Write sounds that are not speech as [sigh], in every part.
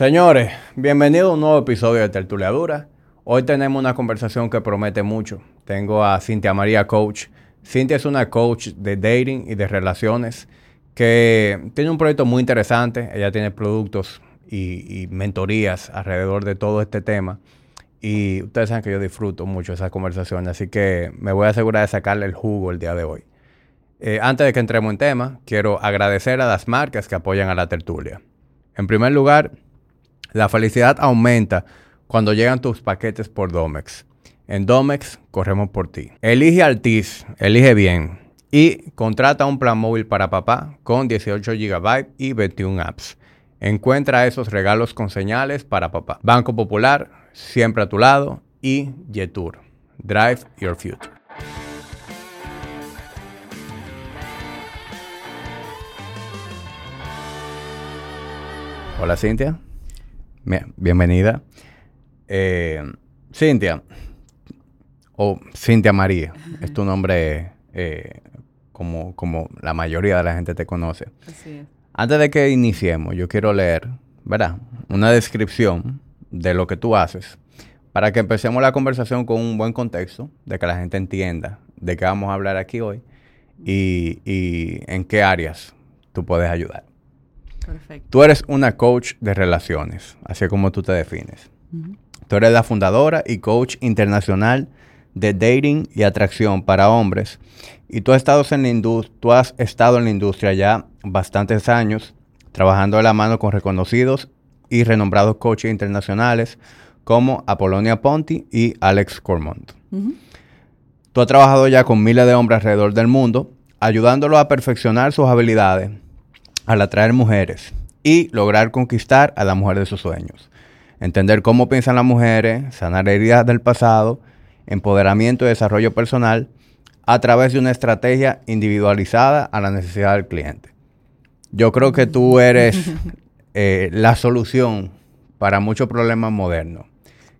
Señores, bienvenidos a un nuevo episodio de Tertuliadura. Hoy tenemos una conversación que promete mucho. Tengo a Cintia María Coach. Cintia es una coach de dating y de relaciones que tiene un proyecto muy interesante. Ella tiene productos y, mentorías alrededor de todo este tema. Y ustedes saben que yo disfruto mucho esa conversación, así que me voy a asegurar de sacarle el jugo el día de hoy. Eh, antes de que entremos en tema, quiero agradecer a las marcas que apoyan a la tertulia. En primer lugar, la felicidad aumenta cuando llegan tus paquetes por Domex. En Domex corremos por ti. Elige Altis, elige bien y contrata un plan móvil para papá con 18 GB y 21 apps. Encuentra esos regalos con señales para papá. Banco Popular, siempre a tu lado y Jetour. Drive your future. Hola Cintia, bienvenida. Eh, Cintia, o Cintia María, es tu nombre eh, como, como la mayoría de la gente te conoce. Así es. Antes de que iniciemos, yo quiero leer, ¿verdad? Una descripción de lo que tú haces para que empecemos la conversación con un buen contexto, de que la gente entienda de qué vamos a hablar aquí hoy y, en qué áreas tú puedes ayudar. Perfecto. Tú eres una coach de relaciones, así como tú te defines. Tú eres la fundadora y coach internacional de dating y atracción para hombres. Y tú has estado en la, tú has estado en la industria ya bastantes años, trabajando de la mano con reconocidos y renombrados coaches internacionales como Apolonia Ponti y Alex Cormont. Tú has trabajado ya con miles de hombres alrededor del mundo, ayudándolos a perfeccionar sus habilidades al atraer mujeres y lograr conquistar a la mujer de sus sueños. Entender cómo piensan las mujeres, sanar heridas del pasado, empoderamiento y desarrollo personal a través de una estrategia individualizada a la necesidad del cliente. Yo creo que tú eres [laughs] eh, la solución para muchos problemas modernos.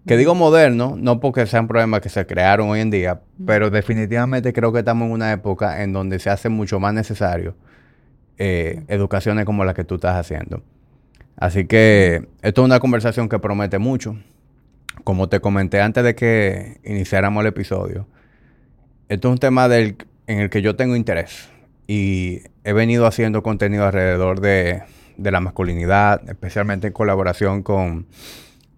Que digo modernos, no porque sean problemas que se crearon hoy en día, pero definitivamente creo que estamos en una época en donde se hace mucho más necesario eh, educaciones como la que tú estás haciendo. Así que esto es una conversación que promete mucho. Como te comenté antes de que iniciáramos el episodio, esto es un tema del, en el que yo tengo interés y he venido haciendo contenido alrededor de, la masculinidad, especialmente en colaboración con,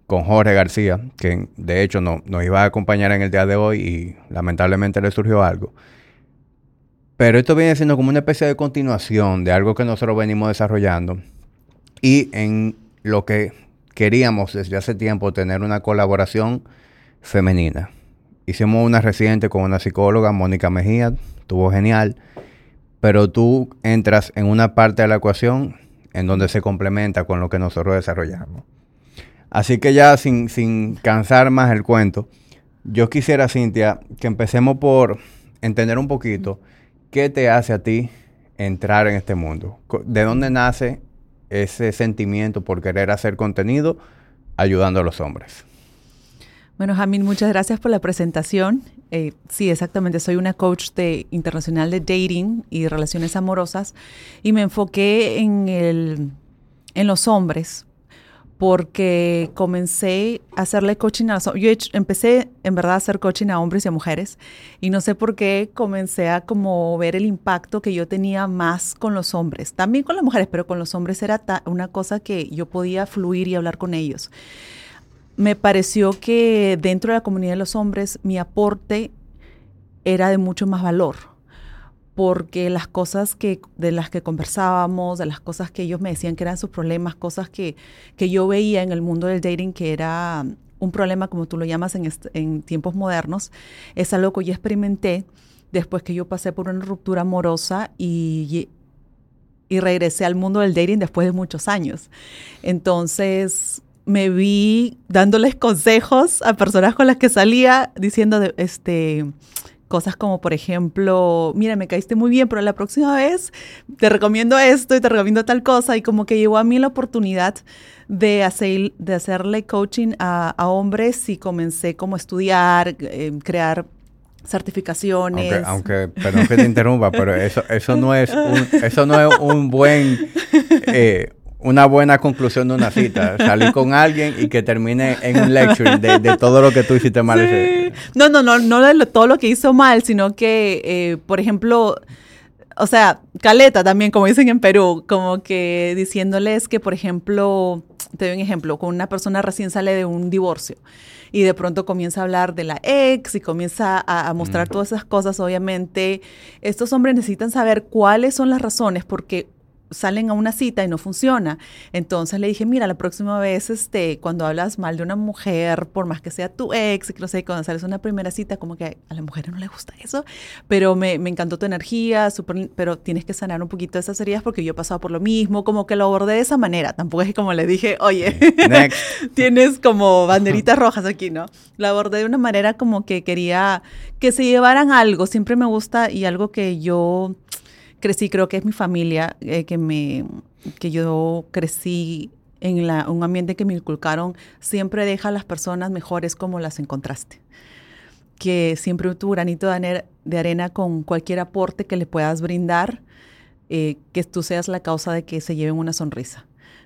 Jorge García, que de hecho no, nos iba a acompañar en el día de hoy y lamentablemente le surgió algo. Pero esto viene siendo como una especie de continuación de algo que nosotros venimos desarrollando y en lo que queríamos desde hace tiempo tener una colaboración femenina. Hicimos una reciente con una psicóloga, Mónica Mejía, estuvo genial, pero tú entras en una parte de la ecuación en donde se complementa con lo que nosotros desarrollamos. Así que ya sin, sin cansar más el cuento, yo quisiera, Cintia, que empecemos por entender un poquito qué te hace a ti entrar en este mundo. ¿De dónde nace ese sentimiento por querer hacer contenido ayudando a los hombres? Bueno, Jamil, muchas gracias por la presentación. Eh, sí, exactamente, soy una coach de, internacional de dating y relaciones amorosas y me enfoqué en, el, en los hombres porque comencé a hacerle coaching a Yo empecé en verdad a hacer coaching a hombres y a mujeres y no sé por qué comencé a como ver el impacto que yo tenía más con los hombres. También con las mujeres, pero con los hombres era una cosa que yo podía fluir y hablar con ellos. Me pareció que dentro de la comunidad de los hombres mi aporte era de mucho más valor porque las cosas que, de las que conversábamos, de las cosas que ellos me decían que eran sus problemas, cosas que, que yo veía en el mundo del dating que era un problema, como tú lo llamas en, tiempos modernos, es algo que yo experimenté después que yo pasé por una ruptura amorosa y, y regresé al mundo del dating después de muchos años. Entonces me vi dándoles consejos a personas con las que salía diciendo, de, este, Cosas como, por ejemplo, mira, me caíste muy bien, pero la próxima vez te recomiendo esto y te recomiendo tal cosa. Y como que llegó a mí la oportunidad de, hacer, de hacerle coaching a, hombres y comencé como a estudiar, eh, crear certificaciones. Aunque, perdón que te interrumpa, pero eso, eso no es un, eso no es un buen, [laughs] eh, una buena conclusión de una cita. [laughs] Salir con alguien y que termine en un lecture de, todo lo que tú hiciste mal. No, no, no, no de todo lo que hizo mal, sino que, eh, por ejemplo, o sea, caleta también, como dicen en Perú, como que diciéndoles que, por ejemplo, te doy un ejemplo, con una persona recién sale de un divorcio y de pronto comienza a hablar de la ex y comienza a, a mostrar todas esas cosas, obviamente estos hombres necesitan saber cuáles son las razones porque salen a una cita y no funciona. Entonces le dije, mira, la próxima vez, este, cuando hablas mal de una mujer, por más que sea tu ex, que no sé, cuando sales a una primera cita, como que a la mujer no le gusta eso, pero me, me encantó tu energía, super, pero tienes que sanar un poquito esas heridas porque yo he pasado por lo mismo, como que lo abordé de esa manera. Tampoco es como le dije, oye, [laughs] tienes como banderitas rojas aquí, ¿no? Lo abordé de una manera como que quería que se llevaran algo. Siempre me gusta y algo que yo crecí, creo que es mi familia, eh, que, me, que yo crecí en la, un ambiente que me inculcaron, siempre deja a las personas mejores como las encontraste. Que siempre tu granito de, arena con cualquier aporte que le puedas brindar, eh, que tú seas la causa de que se lleven una sonrisa.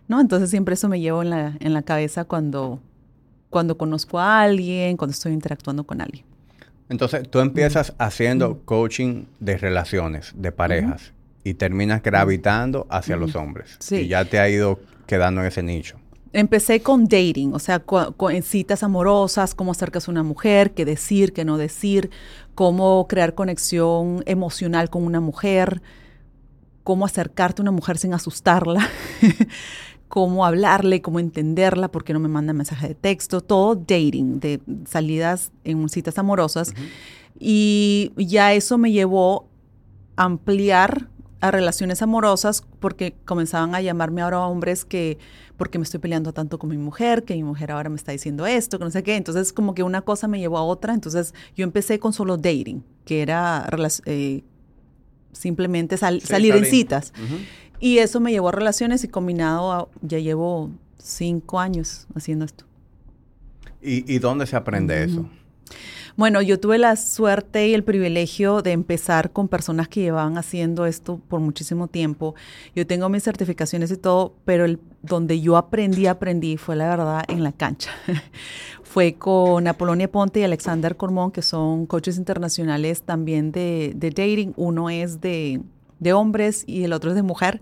¿no? Entonces siempre eso me llevo en la, en la cabeza cuando, cuando conozco a alguien, cuando estoy interactuando con alguien. Entonces, tú empiezas haciendo coaching de relaciones, de parejas, y terminas gravitando hacia los hombres. Sí. Y ya te ha ido quedando en ese nicho. Empecé con dating, o sea, con, citas amorosas, cómo acercas a una mujer, qué decir, qué no decir, cómo crear conexión emocional con una mujer, cómo acercarte a una mujer sin asustarla, [laughs] cómo hablarle, cómo entenderla, por qué no me manda mensaje de texto, todo dating, de salidas en citas amorosas. Y ya eso me llevó a ampliar a relaciones amorosas porque comenzaban a llamarme ahora hombres que porque me estoy peleando tanto con mi mujer, que mi mujer ahora me está diciendo esto, que no sé qué. Entonces como que una cosa me llevó a otra. Entonces yo empecé con solo dating, que era eh, simplemente salir en citas. Y eso me llevó a relaciones y combinado ya llevo cinco años haciendo esto. ¿Y, dónde se aprende eso? Bueno, yo tuve la suerte y el privilegio de empezar con personas que llevaban haciendo esto por muchísimo tiempo. Yo tengo mis certificaciones y todo, pero el, donde yo aprendí, aprendí fue la verdad en la cancha. [laughs] fue con Apolonia Ponte y Alexander Cormón, que son coaches internacionales también de, de dating. Uno es de de hombres y el otro es de mujer.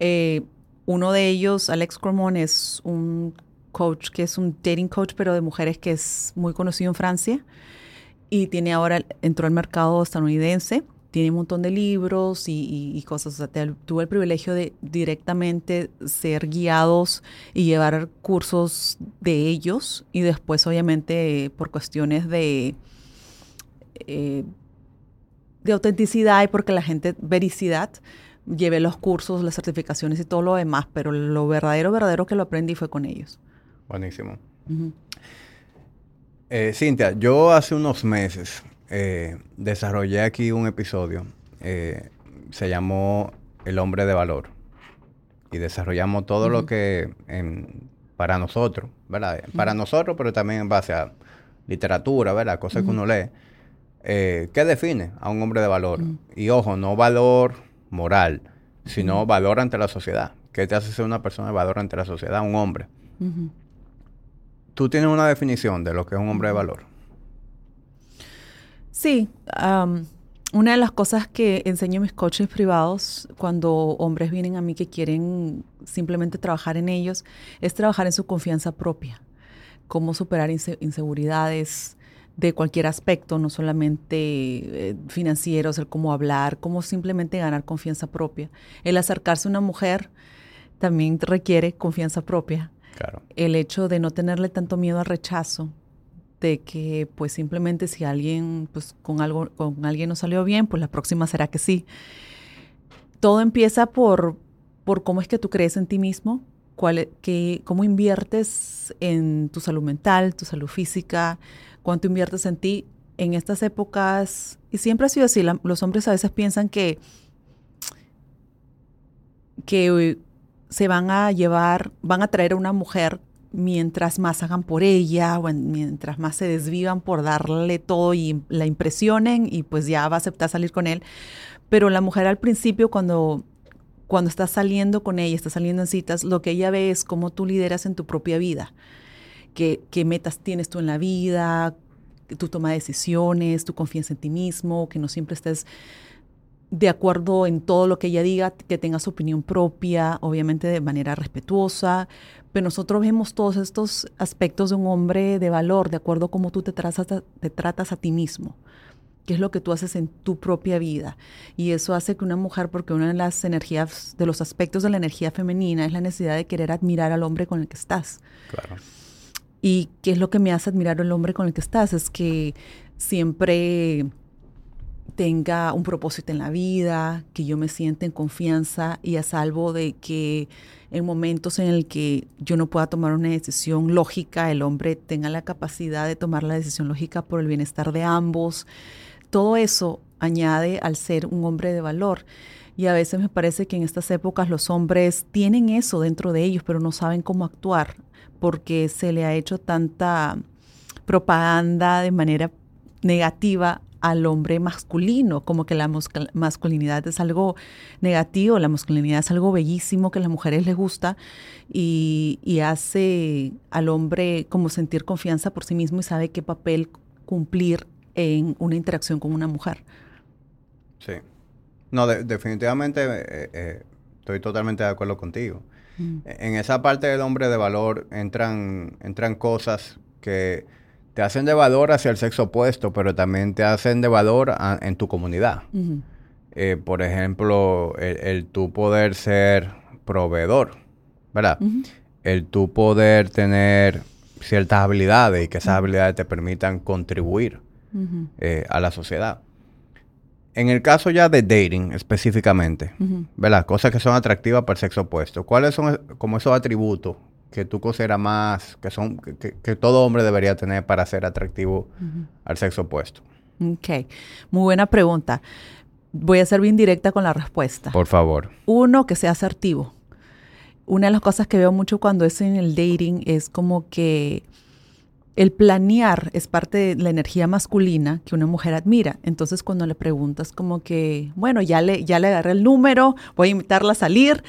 Eh, uno de ellos, Alex Cromon, es un coach que es un dating coach, pero de mujeres que es muy conocido en Francia y tiene ahora, entró al mercado estadounidense, tiene un montón de libros y, cosas. O sea, tuve el privilegio de directamente ser guiados y llevar cursos de ellos y después, obviamente, por cuestiones de... Eh, de autenticidad y porque la gente, vericidad, llevé los cursos, las certificaciones y todo lo demás, pero lo verdadero, verdadero que lo aprendí fue con ellos. Buenísimo. Eh, Cintia, yo hace unos meses eh, desarrollé aquí un episodio, eh, se llamó El hombre de valor, y desarrollamos todo lo que para nosotros, ¿verdad? Para nosotros, pero también en base a literatura, ¿verdad? Cosas que uno lee eh, ¿qué define a un hombre de valor? Mm. Y ojo, no valor moral, sino valor ante la sociedad. ¿Qué te hace ser una persona de valor ante la sociedad? Un hombre. ¿Tú tienes una definición de lo que es un hombre de valor? Sí. una de las cosas que enseño a mis coaches privados cuando hombres vienen a mí que quieren simplemente trabajar en ellos es trabajar en su confianza propia. Cómo superar inseguridades, de cualquier aspecto, no solamente eh, financiero, el cómo hablar, cómo simplemente ganar confianza propia. El acercarse a una mujer también requiere confianza propia. Claro. El hecho de no tenerle tanto miedo al rechazo, de que pues simplemente si alguien pues con algo con alguien no salió bien, pues la próxima será que sí. Todo empieza por por cómo es que tú crees en ti mismo, cuál, que, cómo inviertes en tu salud mental, tu salud física, cuánto inviertes en ti en estas épocas. Y siempre ha sido así. los hombres a veces piensan que, que se van a llevar, van a traer a una mujer mientras más hagan por ella o mientras más se desvivan por darle todo y la impresionen y pues ya va a aceptar salir con él. Pero la mujer al principio cuando cuando estás saliendo con ella, estás saliendo en citas, lo que ella ve es cómo tú lideras en tu propia vida, qué, qué metas tienes tú en la vida, tu toma de decisiones, tu confianza en ti mismo, que no siempre estés de acuerdo en todo lo que ella diga, que tenga su opinión propia, obviamente de manera respetuosa, pero nosotros vemos todos estos aspectos de un hombre de valor, de acuerdo a cómo tú te tratas a, te tratas a ti mismo, qué es lo que tú haces en tu propia vida. Y eso hace que una mujer, porque una de las energías, de los aspectos de la energía femenina es la necesidad de querer admirar al hombre con el que estás. Claro. ¿Y qué es lo que me hace admirar al hombre con el que estás? Es que siempre tenga un propósito en la vida, que yo me sienta en confianza y a salvo de que en momentos en el que yo no pueda tomar una decisión lógica, el hombre tenga la capacidad de tomar la decisión lógica por el bienestar de ambos. Todo eso añade al ser un hombre de valor. Y a veces me parece que en estas épocas los hombres tienen eso dentro de ellos, pero no saben cómo actuar, porque se le ha hecho tanta propaganda de manera negativa al hombre masculino, como que la masculinidad es algo negativo, la masculinidad es algo bellísimo que a las mujeres les gusta y, hace al hombre como sentir confianza por sí mismo y sabe qué papel cumplir en una interacción con una mujer. Sí. No, definitivamente eh, eh, estoy totalmente de acuerdo contigo. Mm. En esa parte del hombre de valor entran, entran cosas que te hacen de valor hacia el sexo opuesto, pero también te hacen de valor en tu comunidad. Eh, por ejemplo, el, tu poder ser proveedor, ¿verdad? El tu poder tener ciertas habilidades y que esas habilidades te permitan contribuir eh, a la sociedad. En el caso ya de dating específicamente, ¿verdad? Cosas que son atractivas para el sexo opuesto. ¿Cuáles son como esos atributos que tú consideras más, que son, que, todo hombre debería tener para ser atractivo al sexo opuesto? Ok, muy buena pregunta. Voy a ser bien directa con la respuesta. Por favor. Uno, que sea asertivo. Una de las cosas que veo mucho cuando es en el dating es como que el planear es parte de la energía masculina que una mujer admira. Entonces, cuando le preguntas como que, bueno, ya le, ya le agarré el número, voy a invitarla a salir,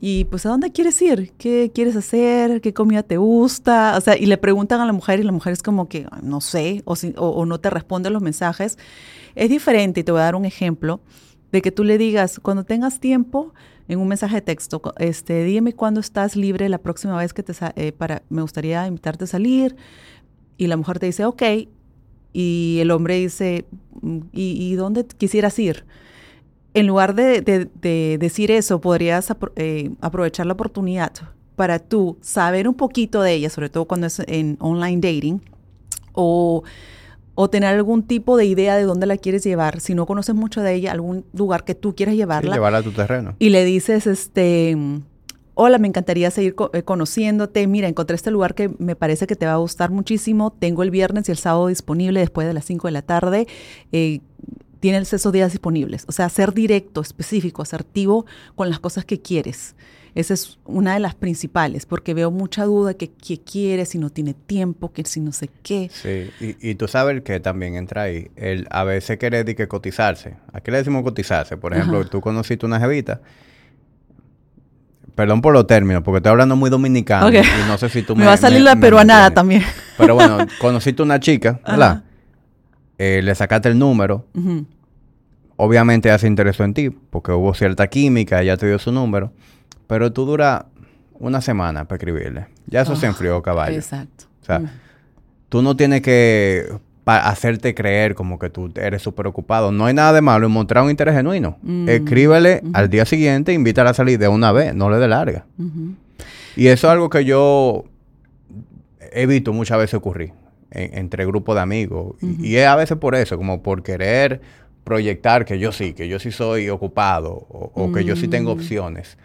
y pues, ¿a dónde quieres ir? ¿Qué quieres hacer? ¿Qué comida te gusta? O sea, y le preguntan a la mujer y la mujer es como que, no sé, o, o no te responde los mensajes. Es diferente, y te voy a dar un ejemplo, de que tú le digas, cuando tengas tiempo, en un mensaje de texto, este, dime cuándo estás libre la próxima vez que te eh, para, me gustaría invitarte a salir. Y la mujer te dice, ok. Y el hombre dice, mm, ¿y, dónde quisieras ir? En lugar de, decir eso, podrías eh, aprovechar la oportunidad para tú saber un poquito de ella, sobre todo cuando es en online dating, o o tener algún tipo de idea de dónde la quieres llevar, si no conoces mucho de ella, algún lugar que tú quieras llevarla. llevarla a tu terreno. Y le dices, este, hola, me encantaría seguir eh, conociéndote, mira, encontré este lugar que me parece que te va a gustar muchísimo, tengo el viernes y el sábado disponible después de las 5 de la tarde. Eh, tienes esos días disponibles. O sea, ser directo, específico, asertivo con las cosas que quieres. Esa es una de las principales, porque veo mucha duda que qué quiere, si no tiene tiempo, que si no sé qué. Sí, y, tú sabes que también entra ahí, el a veces querer que cotizarse. ¿A qué le decimos cotizarse? Por ejemplo, tú conociste una jevita, perdón por los términos, porque estoy hablando muy dominicano y no sé si tú me... me va a salir la peruanada también. Pero bueno, [laughs] conociste una chica, ¿verdad? Eh, le sacaste el número. Obviamente ella se interesó en ti, porque hubo cierta química, ella te dio su número. Pero tú duras una semana para escribirle. Ya eso se ah, enfrió, caballo. Exacto. O sea, mm. tú no tienes que hacerte creer como que tú eres súper ocupado. No hay nada de malo en mostrar un interés genuino. Mm. Escríbele al día siguiente, invítala a salir de una vez, no le dé larga. Y eso es algo que yo he visto muchas veces ocurrir entre grupos de amigos. y, es a veces por eso, como por querer proyectar que yo sí, que yo sí soy ocupado o que yo sí tengo mm. opciones.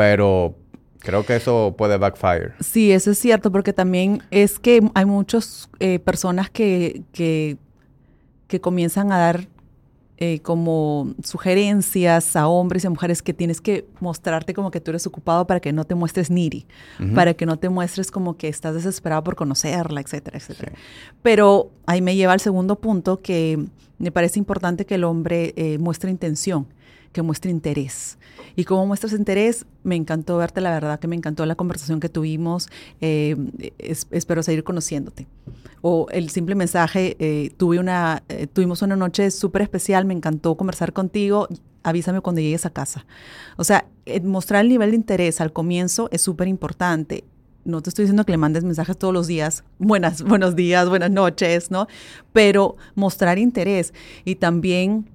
Pero creo que eso puede backfire. Sí, eso es cierto, porque también es que hay muchas eh, personas que, que, comienzan a dar eh, como sugerencias a hombres y a mujeres que tienes que mostrarte como que tú eres ocupado para que no te muestres needy, para que no te muestres como que estás desesperado por conocerla, etcétera, etcétera. Pero ahí me lleva al segundo punto que me parece importante que el hombre eh, muestre intención que muestre interés. Y como muestras interés, me encantó verte, la verdad que me encantó la conversación que tuvimos, eh, espero seguir conociéndote. O el simple mensaje, eh, tuve una, eh, tuvimos una noche súper especial, me encantó conversar contigo, avísame cuando llegues a casa. O sea, mostrar el nivel de interés al comienzo es súper importante no te estoy diciendo que le mandes mensajes todos los días, buenas, [laughs] buenos días, buenas noches, ¿no? Pero mostrar interés y también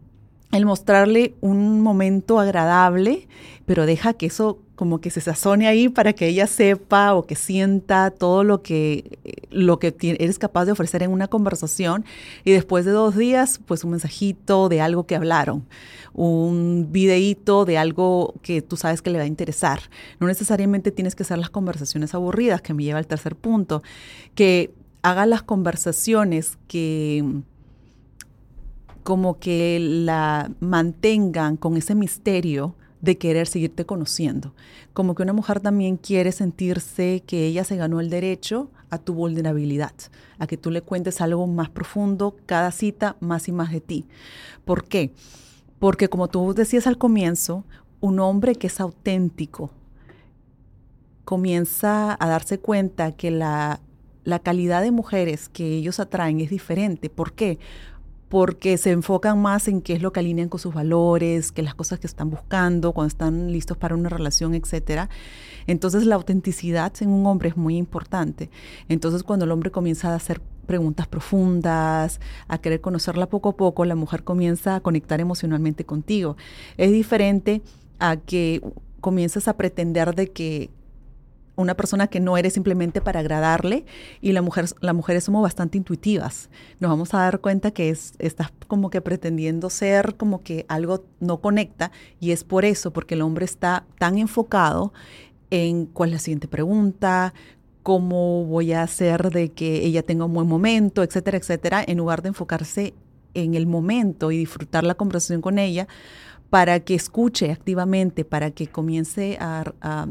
el mostrarle un momento agradable, pero deja que eso como que se sazone ahí para que ella sepa o que sienta todo lo que, lo que eres capaz de ofrecer en una conversación y después de dos días, pues un mensajito de algo que hablaron, un videíto de algo que tú sabes que le va a interesar. No necesariamente tienes que hacer las conversaciones aburridas, que me lleva al tercer punto, que haga las conversaciones que como que la mantengan con ese misterio de querer seguirte conociendo. Como que una mujer también quiere sentirse que ella se ganó el derecho a tu vulnerabilidad, a que tú le cuentes algo más profundo, cada cita más y más de ti. ¿Por qué? Porque como tú decías al comienzo, un hombre que es auténtico comienza a darse cuenta que la, la calidad de mujeres que ellos atraen es diferente. ¿Por qué? Porque se enfocan más en qué es lo que alinean con sus valores, qué las cosas que están buscando, cuando están listos para una relación, etcétera. Entonces la autenticidad en un hombre es muy importante. Entonces cuando el hombre comienza a hacer preguntas profundas, a querer conocerla poco a poco, la mujer comienza a conectar emocionalmente contigo. Es diferente a que comiences a pretender de que una persona que no eres simplemente para agradarle y la mujer, las mujeres somos bastante intuitivas. Nos vamos a dar cuenta que es, estás como que pretendiendo ser como que algo no conecta y es por eso, porque el hombre está tan enfocado en cuál es la siguiente pregunta, cómo voy a hacer de que ella tenga un buen momento, etcétera, etcétera, en lugar de enfocarse en el momento y disfrutar la conversación con ella para que escuche activamente, para que comience a a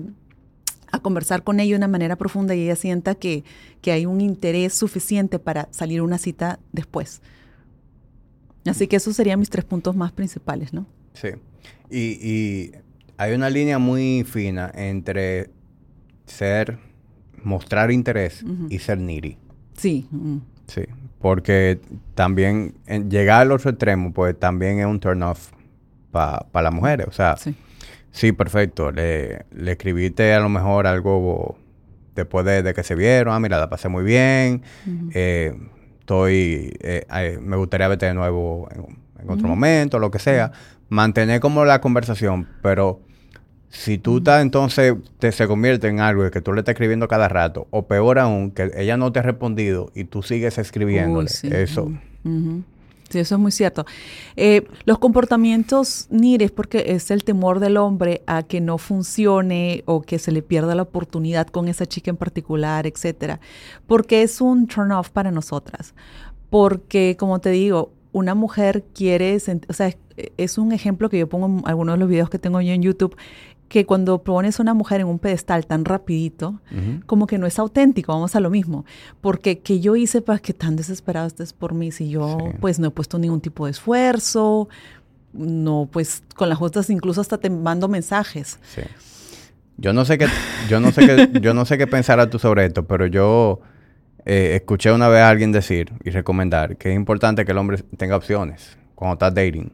conversar con ella de una manera profunda y ella sienta que, que hay un interés suficiente para salir a una cita después. Así que esos serían mis tres puntos más principales, ¿no? Sí. Y, hay una línea muy fina entre ser, mostrar interés y ser needy. Sí. Sí. Porque también llegar al otro extremo, pues también es un turn off para las mujeres. O sea, sí. Sí, perfecto. Le, le escribiste a lo mejor algo después de, que se vieron. Ah, mira, la pasé muy bien. Eh, estoy, eh, me gustaría verte de nuevo en, otro momento, lo que sea. Mantener como la conversación, pero si tú estás entonces te, se convierte en algo que tú le estás escribiendo cada rato, o peor aún, que ella no te ha respondido y tú sigues escribiéndole, eso. Sí, eso es muy cierto. Eh, los comportamientos NIRES, porque es el temor del hombre a que no funcione o que se le pierda la oportunidad con esa chica en particular, etcétera. Porque es un turn off para nosotras. Porque, como te digo, una mujer quiere, o sea, es, un ejemplo que yo pongo en algunos de los videos que tengo yo en YouTube, que cuando pones a una mujer en un pedestal tan rapidito, como que no es auténtico, vamos a lo mismo. Porque que yo hice para que tan desesperado estés por mí si yo pues no he puesto ningún tipo de esfuerzo, no pues con las justas incluso hasta te mando mensajes. Sí. Yo no sé qué, yo no sé qué, [laughs] yo no sé qué pensarás tú sobre esto, pero yo eh, escuché una vez a alguien decir y recomendar que es importante que el hombre tenga opciones cuando estás dating.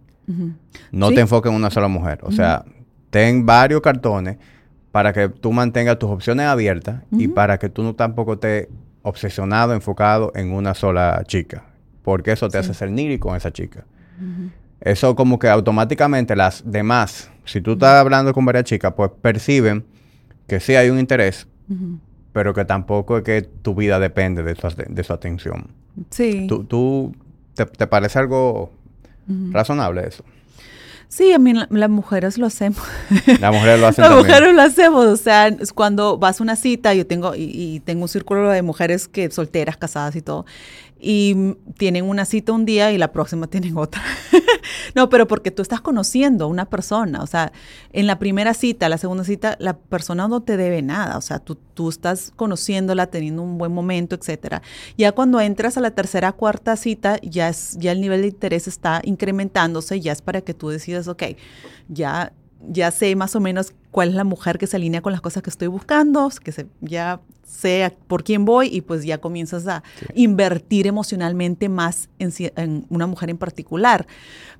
No te enfoques en una sola mujer. O sea, ten varios cartones para que tú mantengas tus opciones abiertas y para que tú no tampoco estés obsesionado, enfocado en una sola chica. Porque eso te hace ser niri con esa chica. Eso como que automáticamente las demás, si tú estás hablando con varias chicas, pues perciben que sí hay un interés, pero que tampoco es que tu vida depende de su, atención. Sí. ¿Tú, te, parece algo razonable eso? Sí, a mí las mujeres lo hacemos. Las mujeres lo [laughs] hacen Las mujeres lo hacemos. O sea, cuando vas a una cita, yo tengo, y, tengo un círculo de mujeres que solteras, casadas y todo. Y tienen una cita un día y la próxima [laughs] tienen otra. no, pero porque tú estás conociendo a una persona, o sea, en la primera cita, la segunda cita, la persona no te debe nada, o sea, tú, tú estás conociéndola, teniendo un buen momento, etcétera. Ya cuando entras a la tercera, cuarta cita, ya, es, ya el nivel de interés está incrementándose, ya es para que tú decidas, ok, ya ya sé más o menos cuál es la mujer que se alinea con las cosas que estoy buscando, que se, ya sé por quién voy y pues ya comienzas a invertir emocionalmente más en, una mujer en particular.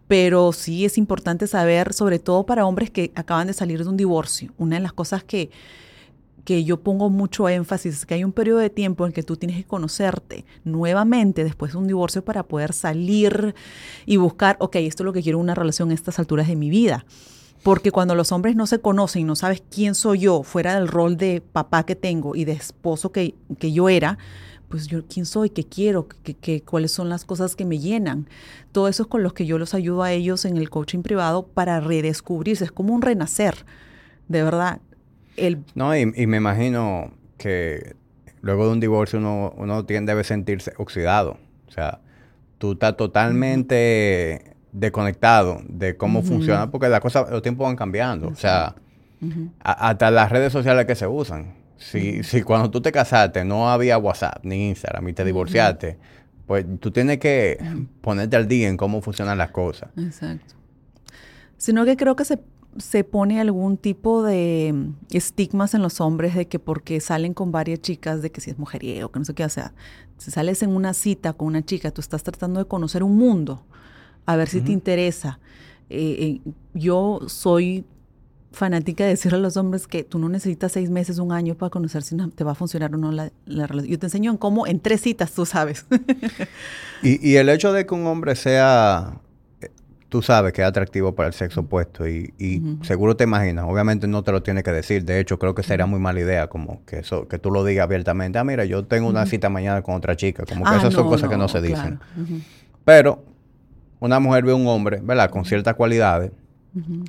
Pero sí es importante saber, sobre todo para hombres que acaban de salir de un divorcio, una de las cosas que, que yo pongo mucho énfasis es que hay un periodo de tiempo en que tú tienes que conocerte nuevamente después de un divorcio para poder salir y buscar, ok, esto es lo que quiero una relación a estas alturas de mi vida. Porque cuando los hombres no se conocen, no sabes quién soy yo, fuera del rol de papá que tengo y de esposo que, que yo era, pues yo quién soy, qué quiero, qué, cuáles son las cosas que me llenan. Todo eso es con los que yo los ayudo a ellos en el coaching privado para redescubrirse. Es como un renacer, de verdad. El... No, y, me imagino que luego de un divorcio uno, uno tiende debe sentirse oxidado. O sea, tú estás totalmente desconectado de cómo funciona, porque las cosas, los tiempos van cambiando. O sea, hasta las redes sociales que se usan. Si, si cuando tú te casaste no había WhatsApp ni Instagram y te divorciaste, pues tú tienes que ponerte al día en cómo funcionan las cosas. Exacto. Sino que creo que se, se pone algún tipo de estigmas en los hombres de que porque salen con varias chicas, de que si es mujeriego, que no sé qué, o sea, si sales en una cita con una chica, tú estás tratando de conocer un mundo a ver si te interesa. Eh, eh, yo soy fanática de decirle a los hombres que tú no necesitas seis meses, un año para conocer si te va a funcionar o no la, relación. Yo te enseño en cómo, en tres citas, tú sabes. [laughs] y, el hecho de que un hombre sea, eh, tú sabes que es atractivo para el sexo opuesto y, seguro te imaginas, obviamente no te lo tiene que decir, de hecho creo que sería muy mala idea como que eso, que tú lo digas abiertamente, ah, mira, yo tengo una cita mañana con otra chica, como que ah, esas son cosas que no se dicen. Pero una mujer ve a un hombre, ¿verdad? Con ciertas cualidades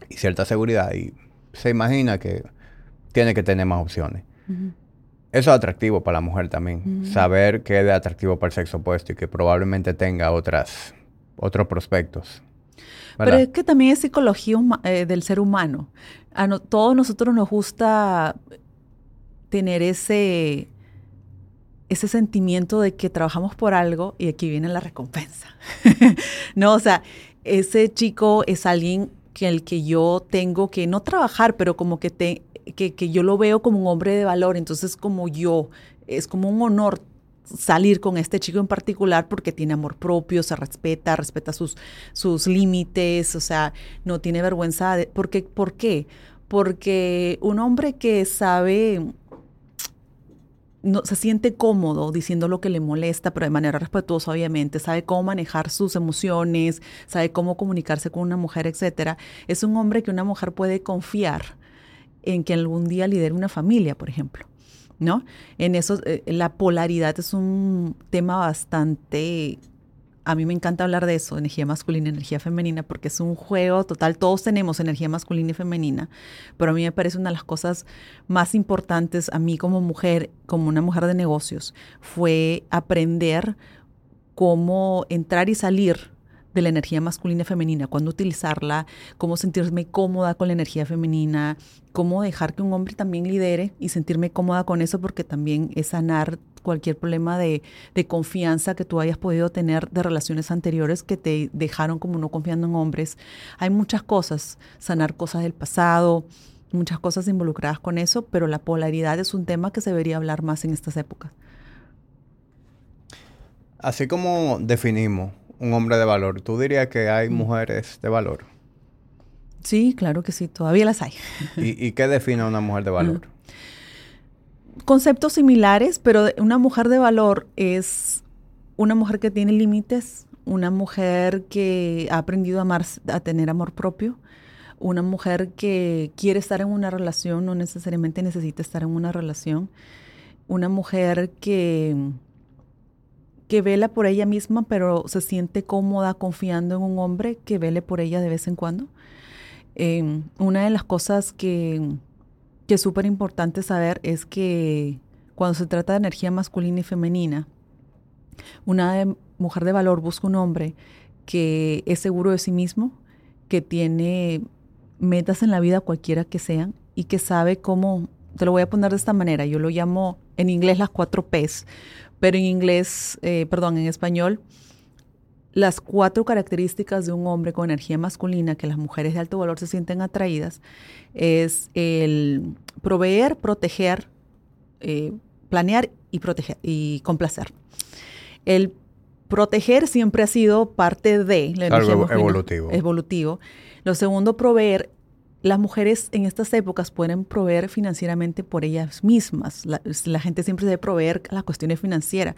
y cierta seguridad y se imagina que tiene que tener más opciones. Eso es atractivo para la mujer también. Saber que es atractivo para el sexo opuesto y que probablemente tenga otras, otros prospectos. Pero es que también es psicología eh, del ser humano. A todos nosotros nos gusta tener ese ese sentimiento de que trabajamos por algo y aquí viene la recompensa. [laughs] no, o sea, ese chico es alguien que el que yo tengo que no trabajar, pero como que, te, que, que yo lo veo como un hombre de valor, entonces como yo, es como un honor salir con este chico en particular porque tiene amor propio, se respeta, respeta sus, sus límites, o sea, no tiene vergüenza. De, porque, ¿Por qué? Porque un hombre que sabe no, se siente cómodo diciendo lo que le molesta, pero de manera respetuosa, obviamente, sabe cómo manejar sus emociones, sabe cómo comunicarse con una mujer, etcétera, es un hombre que una mujer puede confiar en que algún día lidere una familia, por ejemplo. ¿No? En eso, eh, la polaridad es un tema bastante a mí me encanta hablar de eso, energía masculina, energía femenina, porque es un juego total. Todos tenemos energía masculina y femenina, pero a mí me parece una de las cosas más importantes a mí como mujer, como una mujer de negocios, fue aprender cómo entrar y salir de la energía masculina y femenina, cuándo utilizarla, cómo sentirme cómoda con la energía femenina, cómo dejar que un hombre también lidere y sentirme cómoda con eso, porque también es sanar cualquier problema de, confianza que tú hayas podido tener de relaciones anteriores que te dejaron como no confiando en hombres. Hay muchas cosas, sanar cosas del pasado, muchas cosas involucradas con eso, pero la polaridad es un tema que se debería hablar más en estas épocas. Así como definimos un hombre de valor, ¿tú dirías que hay mm. mujeres de valor? Sí, claro que sí, todavía las hay. ¿Y, qué define a una mujer de valor? Conceptos similares, pero una mujer de valor es una mujer que tiene límites, una mujer que ha aprendido a amar, a tener amor propio, una mujer que quiere estar en una relación, no necesariamente necesita estar en una relación, una mujer que, que vela por ella misma, pero se siente cómoda confiando en un hombre que vele por ella de vez en cuando. Eh, una de las cosas que que es súper importante saber es que cuando se trata de energía masculina y femenina, Una mujer de valor busca un hombre que es seguro de sí mismo, que tiene metas en la vida cualquiera que sean y que sabe cómo, te lo voy a poner de esta manera, yo lo llamo en inglés las cuatro P's, pero en inglés, eh, perdón, en español, las cuatro características de un hombre con energía masculina que las mujeres de alto valor se sienten atraídas es el proveer, proteger, eh, planear y proteger y complacer. El proteger siempre ha sido parte de la energía Algo evolutivo. evolutivo. Lo segundo, proveer las mujeres en estas épocas pueden proveer financieramente por ellas mismas. La, gente siempre debe proveer las cuestiones financieras,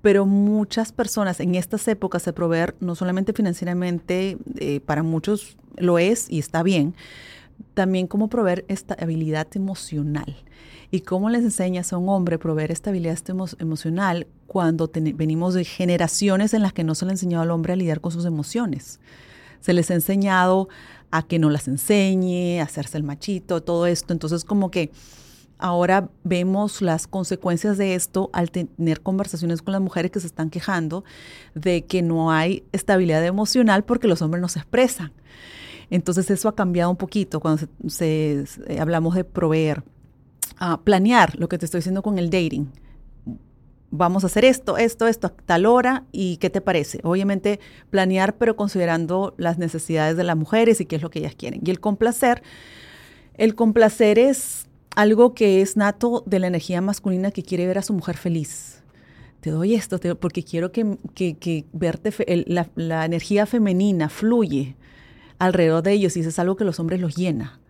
pero muchas personas en estas épocas se proveer no solamente financieramente, eh, para muchos lo es y está bien, también cómo proveer estabilidad emocional. ¿Y cómo les enseñas a un hombre proveer estabilidad emocional cuando venimos de generaciones en las que no se le ha enseñado al hombre a lidiar con sus emociones? Se les ha enseñado a que no las enseñe, a hacerse el machito, todo esto. Entonces, como que ahora vemos las consecuencias de esto al tener conversaciones con las mujeres que se están quejando de que no hay estabilidad emocional porque los hombres no se expresan. Entonces eso ha cambiado un poquito cuando se, hablamos de proveer, a planear lo que te estoy diciendo con el dating vamos a hacer esto, esto, esto, a tal hora y qué te parece. Obviamente planear, pero considerando las necesidades de las mujeres y qué es lo que ellas quieren. Y el complacer, el complacer es algo que es nato de la energía masculina que quiere ver a su mujer feliz. Te doy esto porque quiero que, que, verte, la, la energía femenina fluye alrededor de ellos y es algo que los hombres los llena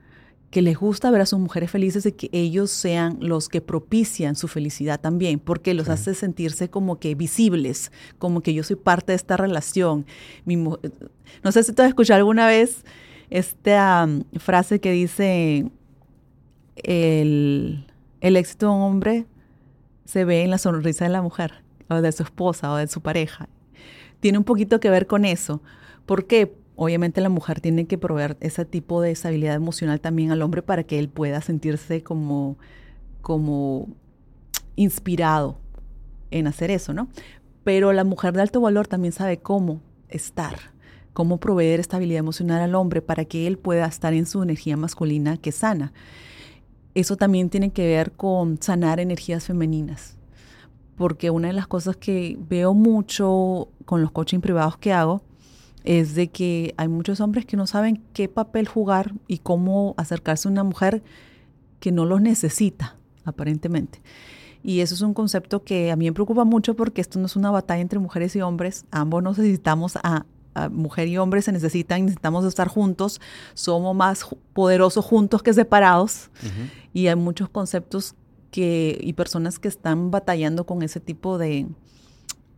que les gusta ver a sus mujeres felices y que ellos sean los que propician su felicidad también, porque los hace sentirse como que visibles, como que yo soy parte de esta relación. no sé si tú has escuchado alguna vez esta frase que dice, el, el éxito de un hombre se ve en la sonrisa de la mujer, o de su esposa, o de su pareja. Tiene un poquito que ver con eso. ¿Por qué? Obviamente la mujer tiene que proveer ese tipo de estabilidad emocional también al hombre para que él pueda sentirse como, como inspirado en hacer eso, ¿no? Pero la mujer de alto valor también sabe cómo estar, cómo proveer estabilidad emocional al hombre para que él pueda estar en su energía masculina que sana. Eso también tiene que ver con sanar energías femeninas, porque una de las cosas que veo mucho con los coaching privados que hago es de que hay muchos hombres que no saben qué papel jugar y cómo acercarse a una mujer que no los necesita, aparentemente. Y eso es un concepto que a mí me preocupa mucho porque esto no es una batalla entre mujeres y hombres. Ambos necesitamos a, mujer y hombre se necesitan, necesitamos estar juntos. Somos más poderosos juntos que separados. Y hay muchos conceptos que, y personas que están batallando con ese tipo de,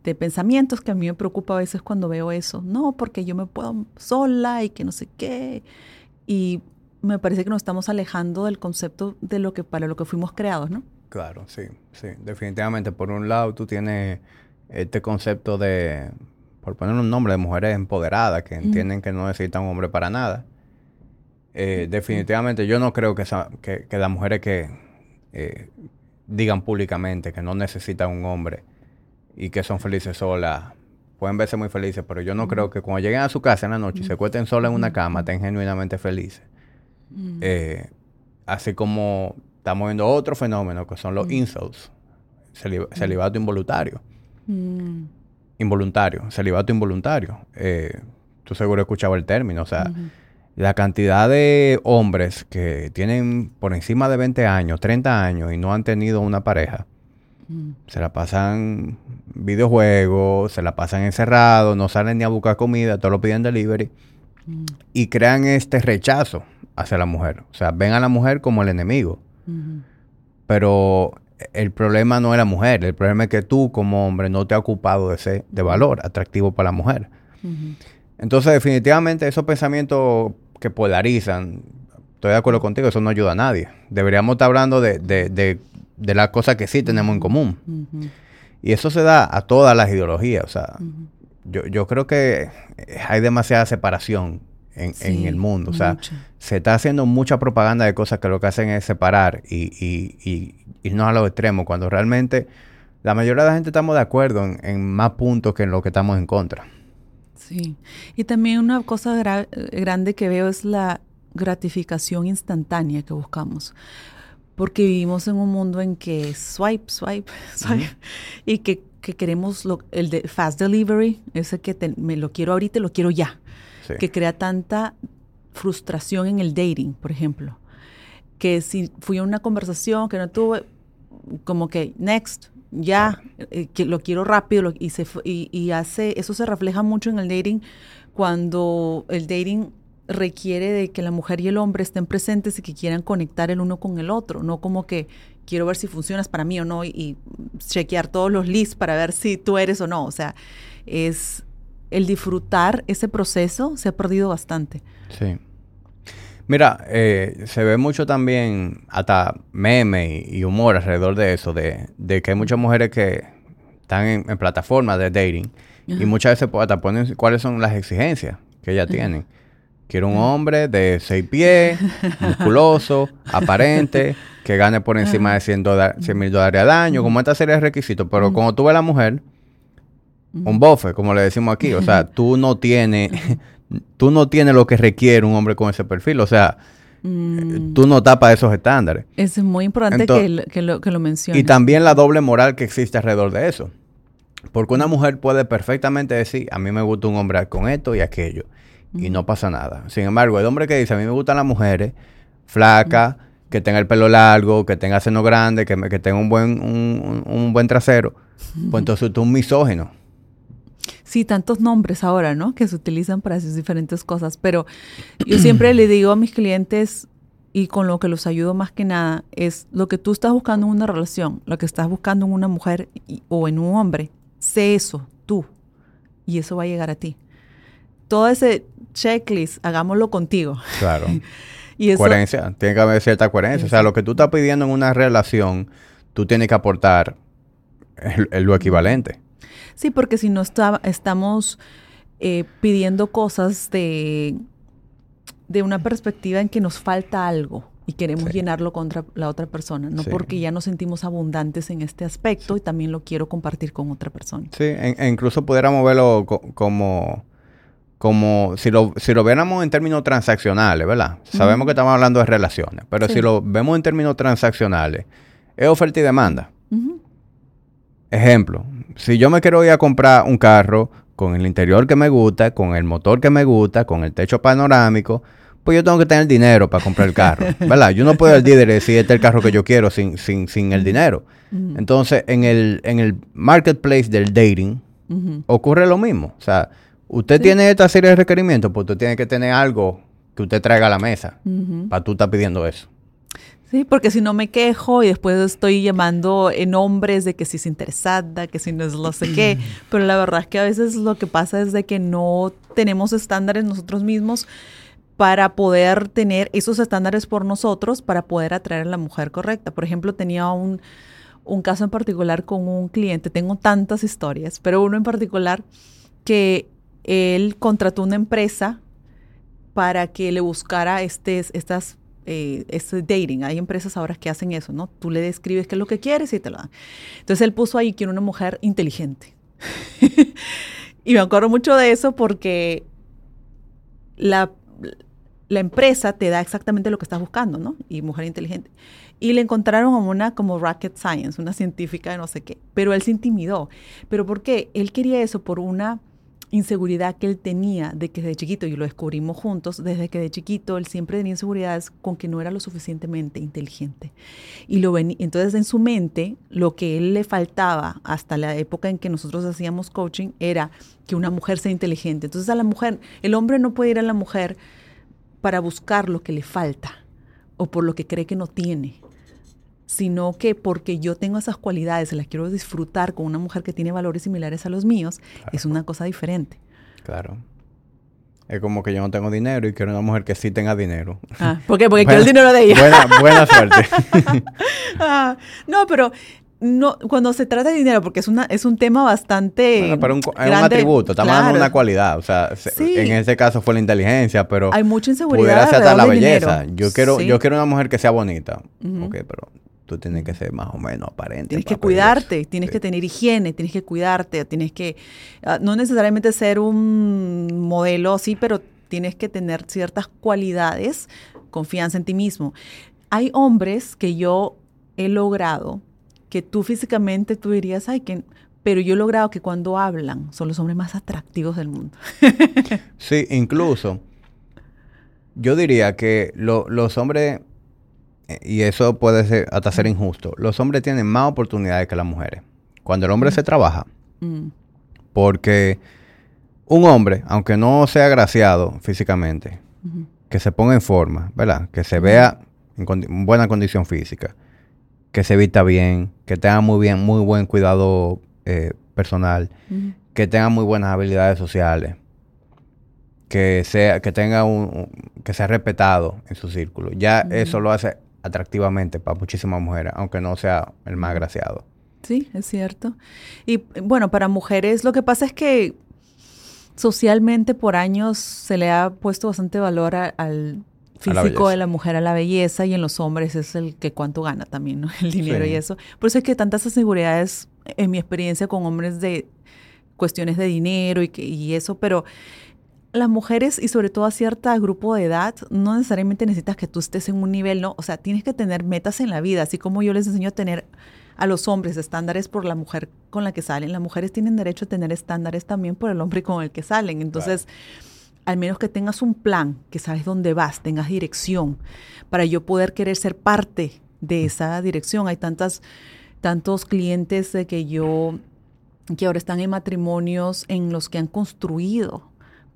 de pensamientos que a mí me preocupa a veces cuando veo eso. No, porque yo me puedo sola y que no sé qué. Y me parece que nos estamos alejando del concepto de lo que para lo que fuimos creados, ¿no? Claro, sí, sí, definitivamente. Por un lado, tú tienes este concepto de, por poner un nombre, de mujeres empoderadas que entienden que no necesitan un hombre para nada. Eh, definitivamente, yo no creo que, que, las mujeres que eh, digan públicamente que no necesitan un hombre y que son felices solas, pueden verse muy felices, pero yo no creo que cuando lleguen a su casa en la noche y se cuesten solas en una cama, estén genuinamente felices. Eh, así como estamos viendo otro fenómeno que son los insults, celibato involuntario. Involuntario, celibato involuntario. Eh, tú seguro has escuchado el término, o sea, la cantidad de hombres que tienen por encima de 20 años, 30 años y no han tenido una pareja, se la pasan videojuegos, se la pasan encerrados, no salen ni a buscar comida, todo lo piden delivery. Y crean este rechazo hacia la mujer. O sea, ven a la mujer como el enemigo. Pero el problema no es la mujer, el problema es que tú como hombre no te has ocupado de ese de valor atractivo para la mujer. Entonces, definitivamente esos pensamientos que polarizan, estoy de acuerdo contigo, eso no ayuda a nadie. Deberíamos estar hablando de, de las cosas que sí tenemos en común. Y eso se da a todas las ideologías. O sea, yo, yo creo que hay demasiada separación en, en el mundo. O sea, se está haciendo mucha propaganda de cosas que lo que hacen es separar y, y, y irnos a los extremos, cuando realmente la mayoría de la gente estamos de acuerdo en, más puntos que en lo que estamos en contra. Sí. Y también una cosa grande que veo es la gratificación instantánea que buscamos. Porque vivimos en un mundo en que swipe, swipe, [laughs] swipe, y que, queremos el de fast delivery, ese que me lo quiero ahorita y lo quiero ya, que crea tanta frustración en el dating, por ejemplo. Que si fui a una conversación que no tuve, como que next, ya, eh, que lo quiero rápido y, se, y, y hace, eso se refleja mucho en el dating cuando el dating requiere de que la mujer y el hombre estén presentes y que quieran conectar el uno con el otro, no como que quiero ver si funcionas para mí o no y, chequear todos los lists para ver si tú eres o no. O sea, es el disfrutar ese proceso se ha perdido bastante. Sí. Mira, eh, se ve mucho también hasta meme y, humor alrededor de eso, de, que hay muchas mujeres que están en, plataformas de dating y muchas veces pues, hasta ponen cuáles son las exigencias que ellas tienen. Quiero un hombre de seis pies, [laughs] musculoso, aparente, que gane por encima de 100 mil dólares al año, como esta serie de requisitos. Pero cuando tú ves a la mujer, un bofe, como le decimos aquí, o sea, tú no tienes, [laughs] tú no tienes lo que requiere un hombre con ese perfil, o sea, mm. tú no tapas esos estándares. Es muy importante que, lo, que lo menciones. Y también la doble moral que existe alrededor de eso. Porque una mujer puede perfectamente decir, a mí me gusta un hombre con esto y aquello y no pasa nada. Sin embargo, el hombre que dice, a mí me gustan las mujeres flacas, que tenga el pelo largo, que tenga seno grande, que, que tenga un buen, un, buen trasero, pues entonces tú es un misógino. Sí, tantos nombres ahora, ¿no? Que se utilizan para hacer diferentes cosas. Pero yo siempre le digo a mis clientes, y con lo que los ayudo más que nada, es lo que tú estás buscando en una relación, lo que estás buscando en una mujer o en un hombre, sé eso, tú. Y eso va a llegar a ti todo ese checklist, hagámoslo contigo. Claro. [laughs] y coherencia, tiene que haber cierta coherencia. O sea, lo que tú estás pidiendo en una relación, tú tienes que aportar lo equivalente. Sí, porque si no está, estamos eh, pidiendo cosas de, de una perspectiva en que nos falta algo y queremos llenarlo contra la otra persona, no porque ya nos sentimos abundantes en este aspecto y también lo quiero compartir con otra persona. Sí, e incluso pudiéramos verlo como como si lo, si lo viéramos en términos transaccionales, ¿verdad? Sabemos que estamos hablando de relaciones, pero si lo vemos en términos transaccionales, es oferta y demanda. Ejemplo, si yo me quiero ir a comprar un carro con el interior que me gusta, con el motor que me gusta, con el techo panorámico, pues yo tengo que tener dinero para comprar el carro, [laughs] ¿verdad? Yo no puedo el líder decir este es el carro que yo quiero sin, sin, sin el dinero. Entonces, en el, en el marketplace del dating, ocurre lo mismo. O sea, Usted tiene esta serie de requerimientos, pues usted tiene que tener algo que usted traiga a la mesa para tú estar pidiendo eso. Sí, porque si no me quejo y después estoy llamando en nombres de que si es interesada, que si no es lo sé qué, [clears throat] pero la verdad es que a veces lo que pasa es de que no tenemos estándares nosotros mismos para poder tener esos estándares por nosotros para poder atraer a la mujer correcta. Por ejemplo, tenía un, un caso en particular con un cliente, tengo tantas historias, pero uno en particular que él contrató una empresa para que le buscara este, estas, eh, este dating. Hay empresas ahora que hacen eso, ¿no? Tú le describes qué es lo que quieres y te lo dan. Entonces él puso ahí, quiero una mujer inteligente. [laughs] y me acuerdo mucho de eso porque la, la empresa te da exactamente lo que estás buscando, ¿no? Y mujer inteligente. Y le encontraron a una como rocket science, una científica de no sé qué. Pero él se intimidó. ¿Pero por qué? Él quería eso por una inseguridad que él tenía de que desde chiquito, y lo descubrimos juntos, desde que de chiquito él siempre tenía inseguridades con que no era lo suficientemente inteligente. Y lo entonces en su mente, lo que él le faltaba hasta la época en que nosotros hacíamos coaching era que una mujer sea inteligente. Entonces a la mujer, el hombre no puede ir a la mujer para buscar lo que le falta o por lo que cree que no tiene sino que porque yo tengo esas cualidades, las quiero disfrutar con una mujer que tiene valores similares a los míos, es una cosa diferente. Claro. Es como que yo no tengo dinero y quiero una mujer que sí tenga dinero. Ah, ¿Por qué? Porque [laughs] quiero el dinero de ella. Buena, buena suerte. [laughs] ah, no, pero no, cuando se trata de dinero, porque es una, es un tema bastante. Bueno, pero un, es un atributo, estamos hablando de una cualidad. O sea, en ese caso fue la inteligencia, pero. Hay mucha inseguridad. Pudiera ser hasta la belleza. Yo quiero, yo quiero una mujer que sea bonita. Ok, pero tú tienes que ser más o menos aparente. Tienes que cuidarte, tienes que tener higiene, tienes que cuidarte, tienes que, ah, no necesariamente ser un modelo así, pero tienes que tener ciertas cualidades, confianza en ti mismo. Hay hombres que yo he logrado que tú físicamente tú dirías, ay, que pero yo he logrado que cuando hablan son los hombres más atractivos del mundo. [laughs] sí, incluso yo diría que los hombres, y eso puede ser hasta ser injusto, los hombres tienen más oportunidades que las mujeres. Cuando el hombre se trabaja, mm. porque un hombre, aunque no sea agraciado físicamente, que se ponga en forma, ¿verdad? Que se vea en, buena condición física, que se vista bien, que tenga muy bien, muy buen cuidado eh, personal, que tenga muy buenas habilidades sociales, que sea, que tenga un, que sea respetado en su círculo. Ya eso lo hace atractivamente para muchísimas mujeres, aunque no sea el más agraciado. Sí, es cierto. Y bueno, para mujeres lo que pasa es que socialmente por años se le ha puesto bastante valor al físico de la mujer a la belleza y en los hombres es el que cuánto gana también, ¿no? [laughs] El dinero y eso. Por eso es que tantas inseguridades en mi experiencia con hombres de cuestiones de dinero y, que, y eso, pero las mujeres y sobre todo a cierto grupo de edad, no necesariamente necesitas que tú estés en un nivel, no, o sea, tienes que tener metas en la vida, así como yo les enseño a tener a los hombres estándares por la mujer con la que salen, las mujeres tienen derecho a tener estándares también por el hombre con el que salen. Entonces, al menos que tengas un plan, que sabes dónde vas, tengas dirección, para yo poder querer ser parte de esa dirección. Hay tantas, tantos clientes de que yo, que ahora están en matrimonios en los que han construido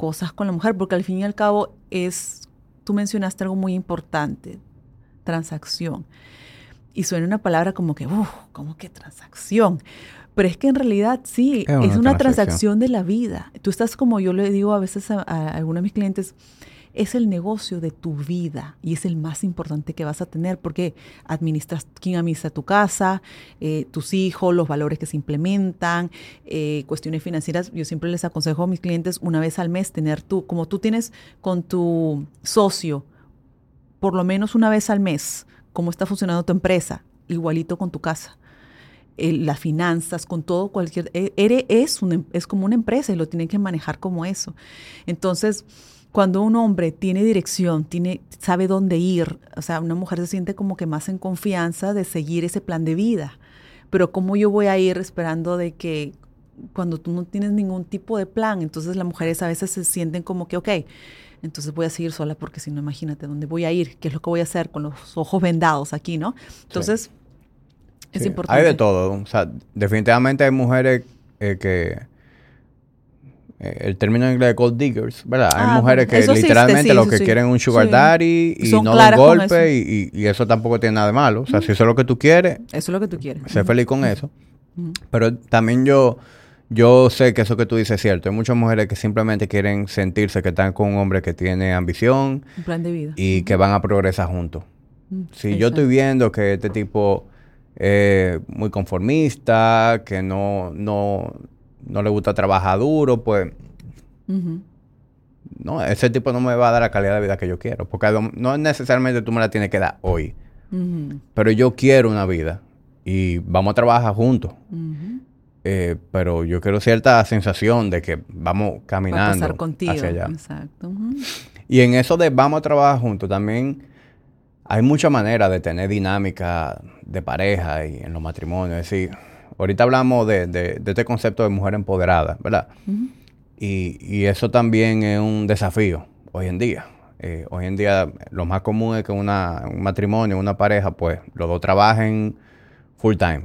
cosas con la mujer, porque al fin y al cabo es, tú mencionaste algo muy importante, transacción. Y suena una palabra como que, uff, como que transacción. Pero es que en realidad sí, es una, transacción. de la vida. Tú estás como yo le digo a veces a, a algunos de mis clientes, es el negocio de tu vida y es el más importante que vas a tener porque administras quién administra tu casa, eh, tus hijos, los valores que se implementan, eh, cuestiones financieras. Yo siempre les aconsejo a mis clientes una vez al mes tener tú, como tú tienes con tu socio, por lo menos una vez al mes, cómo está funcionando tu empresa, igualito con tu casa. las finanzas, con todo, cualquier... Eres, es, es como una empresa y lo tienen que manejar como eso. Entonces, cuando un hombre tiene dirección, tiene, sabe dónde ir, o sea, una mujer se siente como que más en confianza de seguir ese plan de vida. Pero ¿cómo yo voy a ir esperando de que cuando tú no tienes ningún tipo de plan, entonces las mujeres a veces se sienten como que, ok, entonces voy a seguir sola porque si no, imagínate dónde voy a ir, qué es lo que voy a hacer con los ojos vendados aquí, ¿no? Entonces, es importante. Hay de todo, o sea, definitivamente hay mujeres eh, que el término en inglés de gold diggers, ¿verdad? Hay ah, mujeres que literalmente lo que quieren es un sugar daddy y no dan golpe y, y, eso tampoco tiene nada de malo. O sea, si eso es lo que tú quieres. Eso es lo que tú quieres. Sé feliz con eso. Pero también yo, yo sé que eso que tú dices es cierto. Hay muchas mujeres que simplemente quieren sentirse que están con un hombre que tiene ambición. Un plan de vida. Y que van a progresar juntos. Si yo estoy viendo que este tipo es muy conformista, que no, no, no le gusta trabajar duro, pues... No, ese tipo no me va a dar la calidad de vida que yo quiero. Porque no necesariamente tú me la tienes que dar hoy. Pero yo quiero una vida. Y vamos a trabajar juntos. Eh, pero yo quiero cierta sensación de que vamos caminando hacia allá. Exacto. Y en eso de vamos a trabajar juntos también hay mucha manera de tener dinámica de pareja y en los matrimonios. Es decir, ahorita hablamos de, este concepto de mujer empoderada, ¿verdad? y, eso también es un desafío hoy en día. Eh, hoy en día lo más común es que una, un matrimonio, una pareja, pues los dos trabajen full time.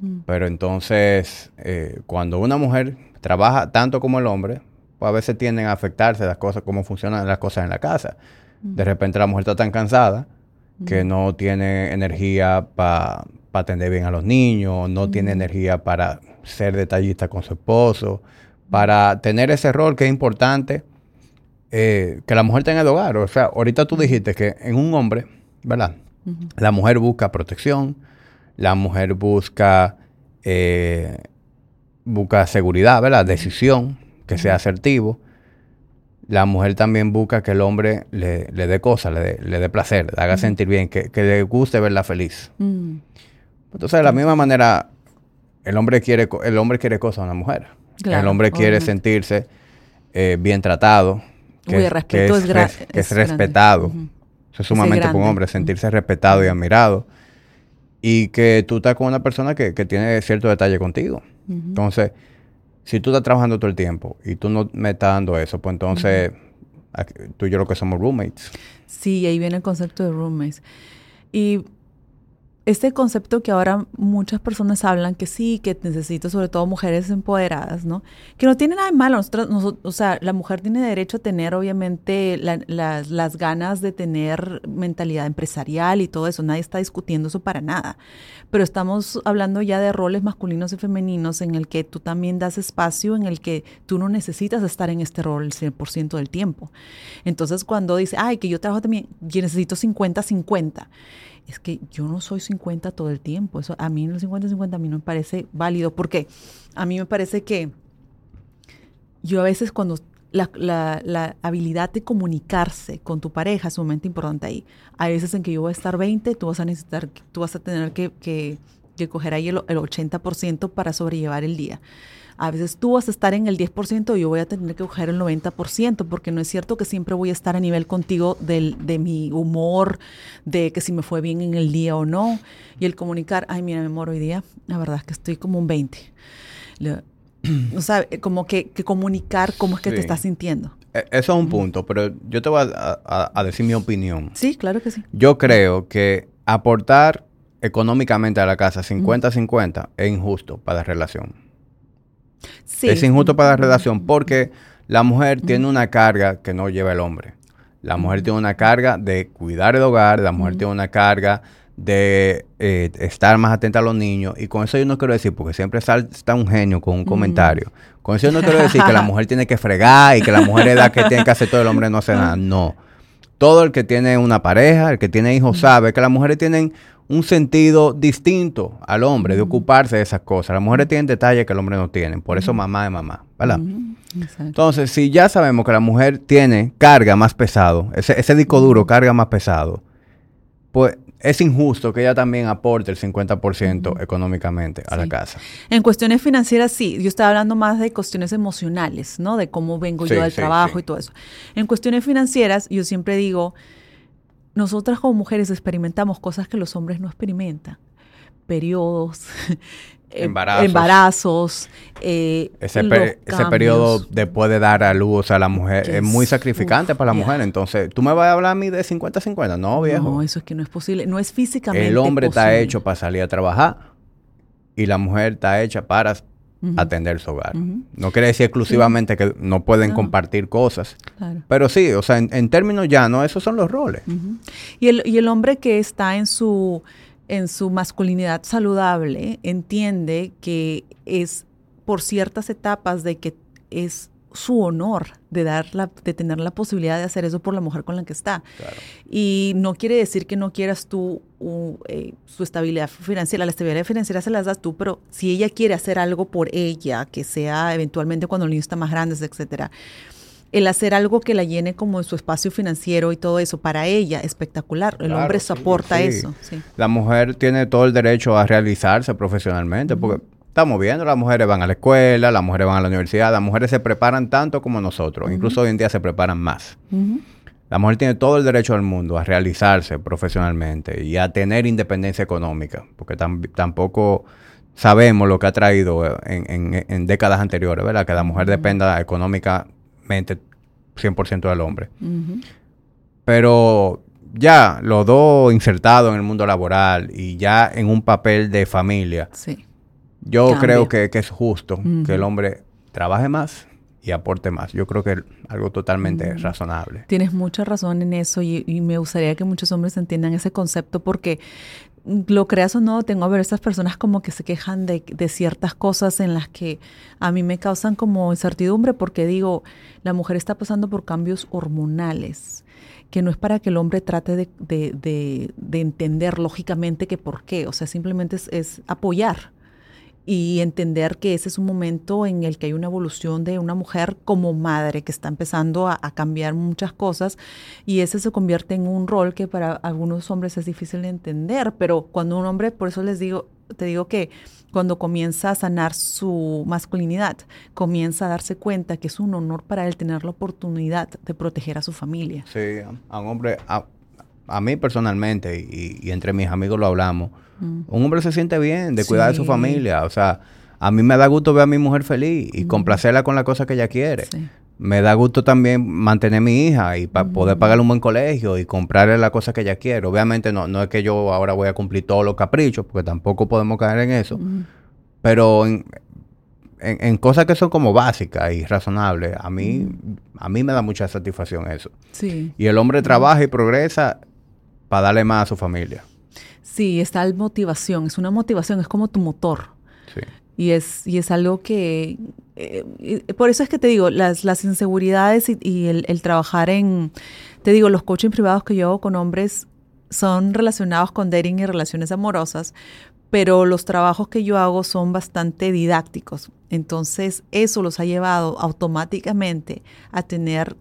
Mm. Pero entonces, eh, cuando una mujer trabaja tanto como el hombre, pues a veces tienden a afectarse las cosas, cómo funcionan las cosas en la casa. Mm. De repente la mujer está tan cansada que mm. no tiene energía para para atender bien a los niños, no tiene energía para ser detallista con su esposo, para tener ese rol que es importante eh, que la mujer tenga el hogar. O sea, ahorita tú dijiste que en un hombre, ¿verdad? La mujer busca protección, la mujer busca, eh, busca seguridad, ¿verdad? Decisión, que sea asertivo. la mujer también busca que el hombre le, le dé cosas, le dé, le dé placer, le haga sentir bien, que, que le guste verla feliz. Entonces, de la misma manera, el hombre quiere, el hombre quiere cosas a una mujer. Claro, el hombre quiere obviamente. sentirse eh, bien tratado. Uy, el respeto es gra- res- que es es grande. respetado. Eso es sumamente grande. hombre, sentirse respetado y admirado. Y que tú estás con una persona que, que tiene cierto detalle contigo. Entonces, si tú estás trabajando todo el tiempo y tú no me estás dando eso, pues entonces aquí- tú y yo lo que somos roommates. Sí, ahí viene el concepto de roommates. Y este concepto que ahora muchas personas hablan que sí, que necesito sobre todo mujeres empoderadas, ¿no? Que no tiene nada de malo. Nosotros, noso- o sea, la mujer tiene derecho a tener, obviamente, la- las- las ganas de tener mentalidad empresarial y todo eso. Nadie está discutiendo eso para nada. Pero estamos hablando ya de roles masculinos y femeninos en el que tú también das espacio, en el que tú no necesitas estar en este rol el 100% del tiempo. Entonces, cuando dice, ay, que yo trabajo también, yo necesito 50-50 es que yo no soy 50 todo el tiempo. Eso a mí el 50-50 a mí no me parece válido porque a mí me parece que yo a veces cuando la habilidad de comunicarse con tu pareja es sumamente importante ahí. Hay veces en que yo voy a estar 20, tú vas a necesitar, tú vas a tener que, que, que coger ahí el, el 80% para sobrellevar el día. A veces tú vas a estar en el 10% y yo voy a tener que coger el 90%, porque no es cierto que siempre voy a estar a nivel contigo del, de mi humor, de que si me fue bien en el día o no. Y el comunicar, ay, mira, mi amor, hoy día, la verdad es que estoy como un 20. Le- [clears throat] o sea, como que, que comunicar cómo es que te estás sintiendo. E- Eso es un punto, pero yo te voy a, a- a decir mi opinión. Sí, claro que sí. Yo creo que aportar económicamente a la casa 50-50 es injusto para la relación. Sí. Es injusto para la relación porque la mujer tiene una carga que no lleva el hombre. La mujer tiene una carga de cuidar el hogar, la mujer tiene una carga de eh, estar más atenta a los niños. Y con eso yo no quiero decir, porque siempre está un genio con un comentario. Con eso yo no quiero decir que la [laughs] mujer tiene que fregar y que la mujer es la que tiene que hacer todo, el hombre no hace nada. No. Todo el que tiene una pareja, el que tiene hijos, sabe que las mujeres tienen un sentido distinto al hombre de ocuparse de esas cosas. Las mujeres tienen detalles que el hombre no tiene. Por eso mamá es mamá, ¿verdad? Exacto. Entonces, si ya sabemos que la mujer tiene carga más pesado, ese, ese disco duro carga más pesado, pues es injusto que ella también aporte el 50% económicamente a la casa. En cuestiones financieras, sí. Yo estaba hablando más de cuestiones emocionales, ¿no? De cómo vengo Sí, yo del sí, trabajo y todo eso. En cuestiones financieras, yo siempre digo, nosotras como mujeres experimentamos cosas que los hombres no experimentan. Periodos, [laughs] eh, Embarazos. embarazos, eh, Ese, periodo después de dar a luz a la mujer es muy sacrificante uf, para la mujer. Entonces, ¿tú me vas a hablar a mí de 50-50? No, viejo. No, eso es que no es posible. No es físicamente El hombre está hecho para salir a trabajar y la mujer está hecha para Atender su hogar. No quiere decir exclusivamente que no pueden No. compartir cosas. Claro. Pero sí, o sea, en, en términos llanos, esos son los roles. Y, el, y el hombre que está en su, en su masculinidad saludable entiende que es por ciertas etapas de que es su honor de dar la, de tener la posibilidad de hacer eso por la mujer con la que está. Claro. Y no quiere decir que no quieras tú eh, su estabilidad financiera. La estabilidad financiera se las das tú, pero si ella quiere hacer algo por ella, que sea eventualmente cuando el niño está más grande, etcétera, el hacer algo que la llene como en su espacio financiero y todo eso, para ella, espectacular. El Claro, hombre sí, soporta sí. eso. Sí. La mujer tiene todo el derecho a realizarse profesionalmente, porque estamos viendo, las mujeres van a la escuela, las mujeres van a la universidad, las mujeres se preparan tanto como nosotros, incluso hoy en día se preparan más. La mujer tiene todo el derecho del mundo a realizarse profesionalmente y a tener independencia económica, porque tam- tampoco sabemos lo que ha traído en, en- en décadas anteriores, ¿verdad? Que la mujer dependa económicamente 100% del hombre. Pero ya los dos insertados en el mundo laboral y ya en un papel de familia, Sí. Yo creo que, que es justo que el hombre trabaje más y aporte más. Yo creo que es algo totalmente razonable. Tienes mucha razón en eso y, y me gustaría que muchos hombres entiendan ese concepto porque mm, lo creas o no, tengo a ver estas personas como que se quejan de, de ciertas cosas en las que a mí me causan como incertidumbre porque digo, la mujer está pasando por cambios hormonales que no es para que el hombre trate de, de- de- de entender lógicamente que por qué, o sea, simplemente es, es apoyar. Y entender que ese es un momento en el que hay una evolución de una mujer como madre que está empezando a, cambiar muchas cosas y ese se convierte en un rol que para algunos hombres es difícil de entender, pero cuando un hombre, por eso les digo, te digo que cuando comienza a sanar su masculinidad, comienza a darse cuenta que es un honor para él tener la oportunidad de proteger a su familia. Sí, a un hombre, a, mí personalmente y entre mis amigos lo hablamos, un hombre se siente bien de cuidar de su familia. O sea, a mí me da gusto ver a mi mujer feliz y complacerla con la cosa que ella quiere. Me da gusto también mantener a mi hija y para poder pagarle un buen colegio y comprarle la cosa que ella quiere. Obviamente no, no es que yo ahora voy a cumplir todos los caprichos, porque tampoco podemos caer en eso. Pero en, en, cosas que son como básicas y razonables, a mí, a mí me da mucha satisfacción eso. Y el hombre trabaja y progresa para darle más a su familia. Sí, está la motivación, es una motivación, es como tu motor. Sí. Y es, y es algo que, eh, por eso es que te digo, las, las inseguridades y, el, trabajar en, te digo, los coaching privados que yo hago con hombres son relacionados con dating y relaciones amorosas, pero los trabajos que yo hago son bastante didácticos. Entonces, eso los ha llevado automáticamente a tener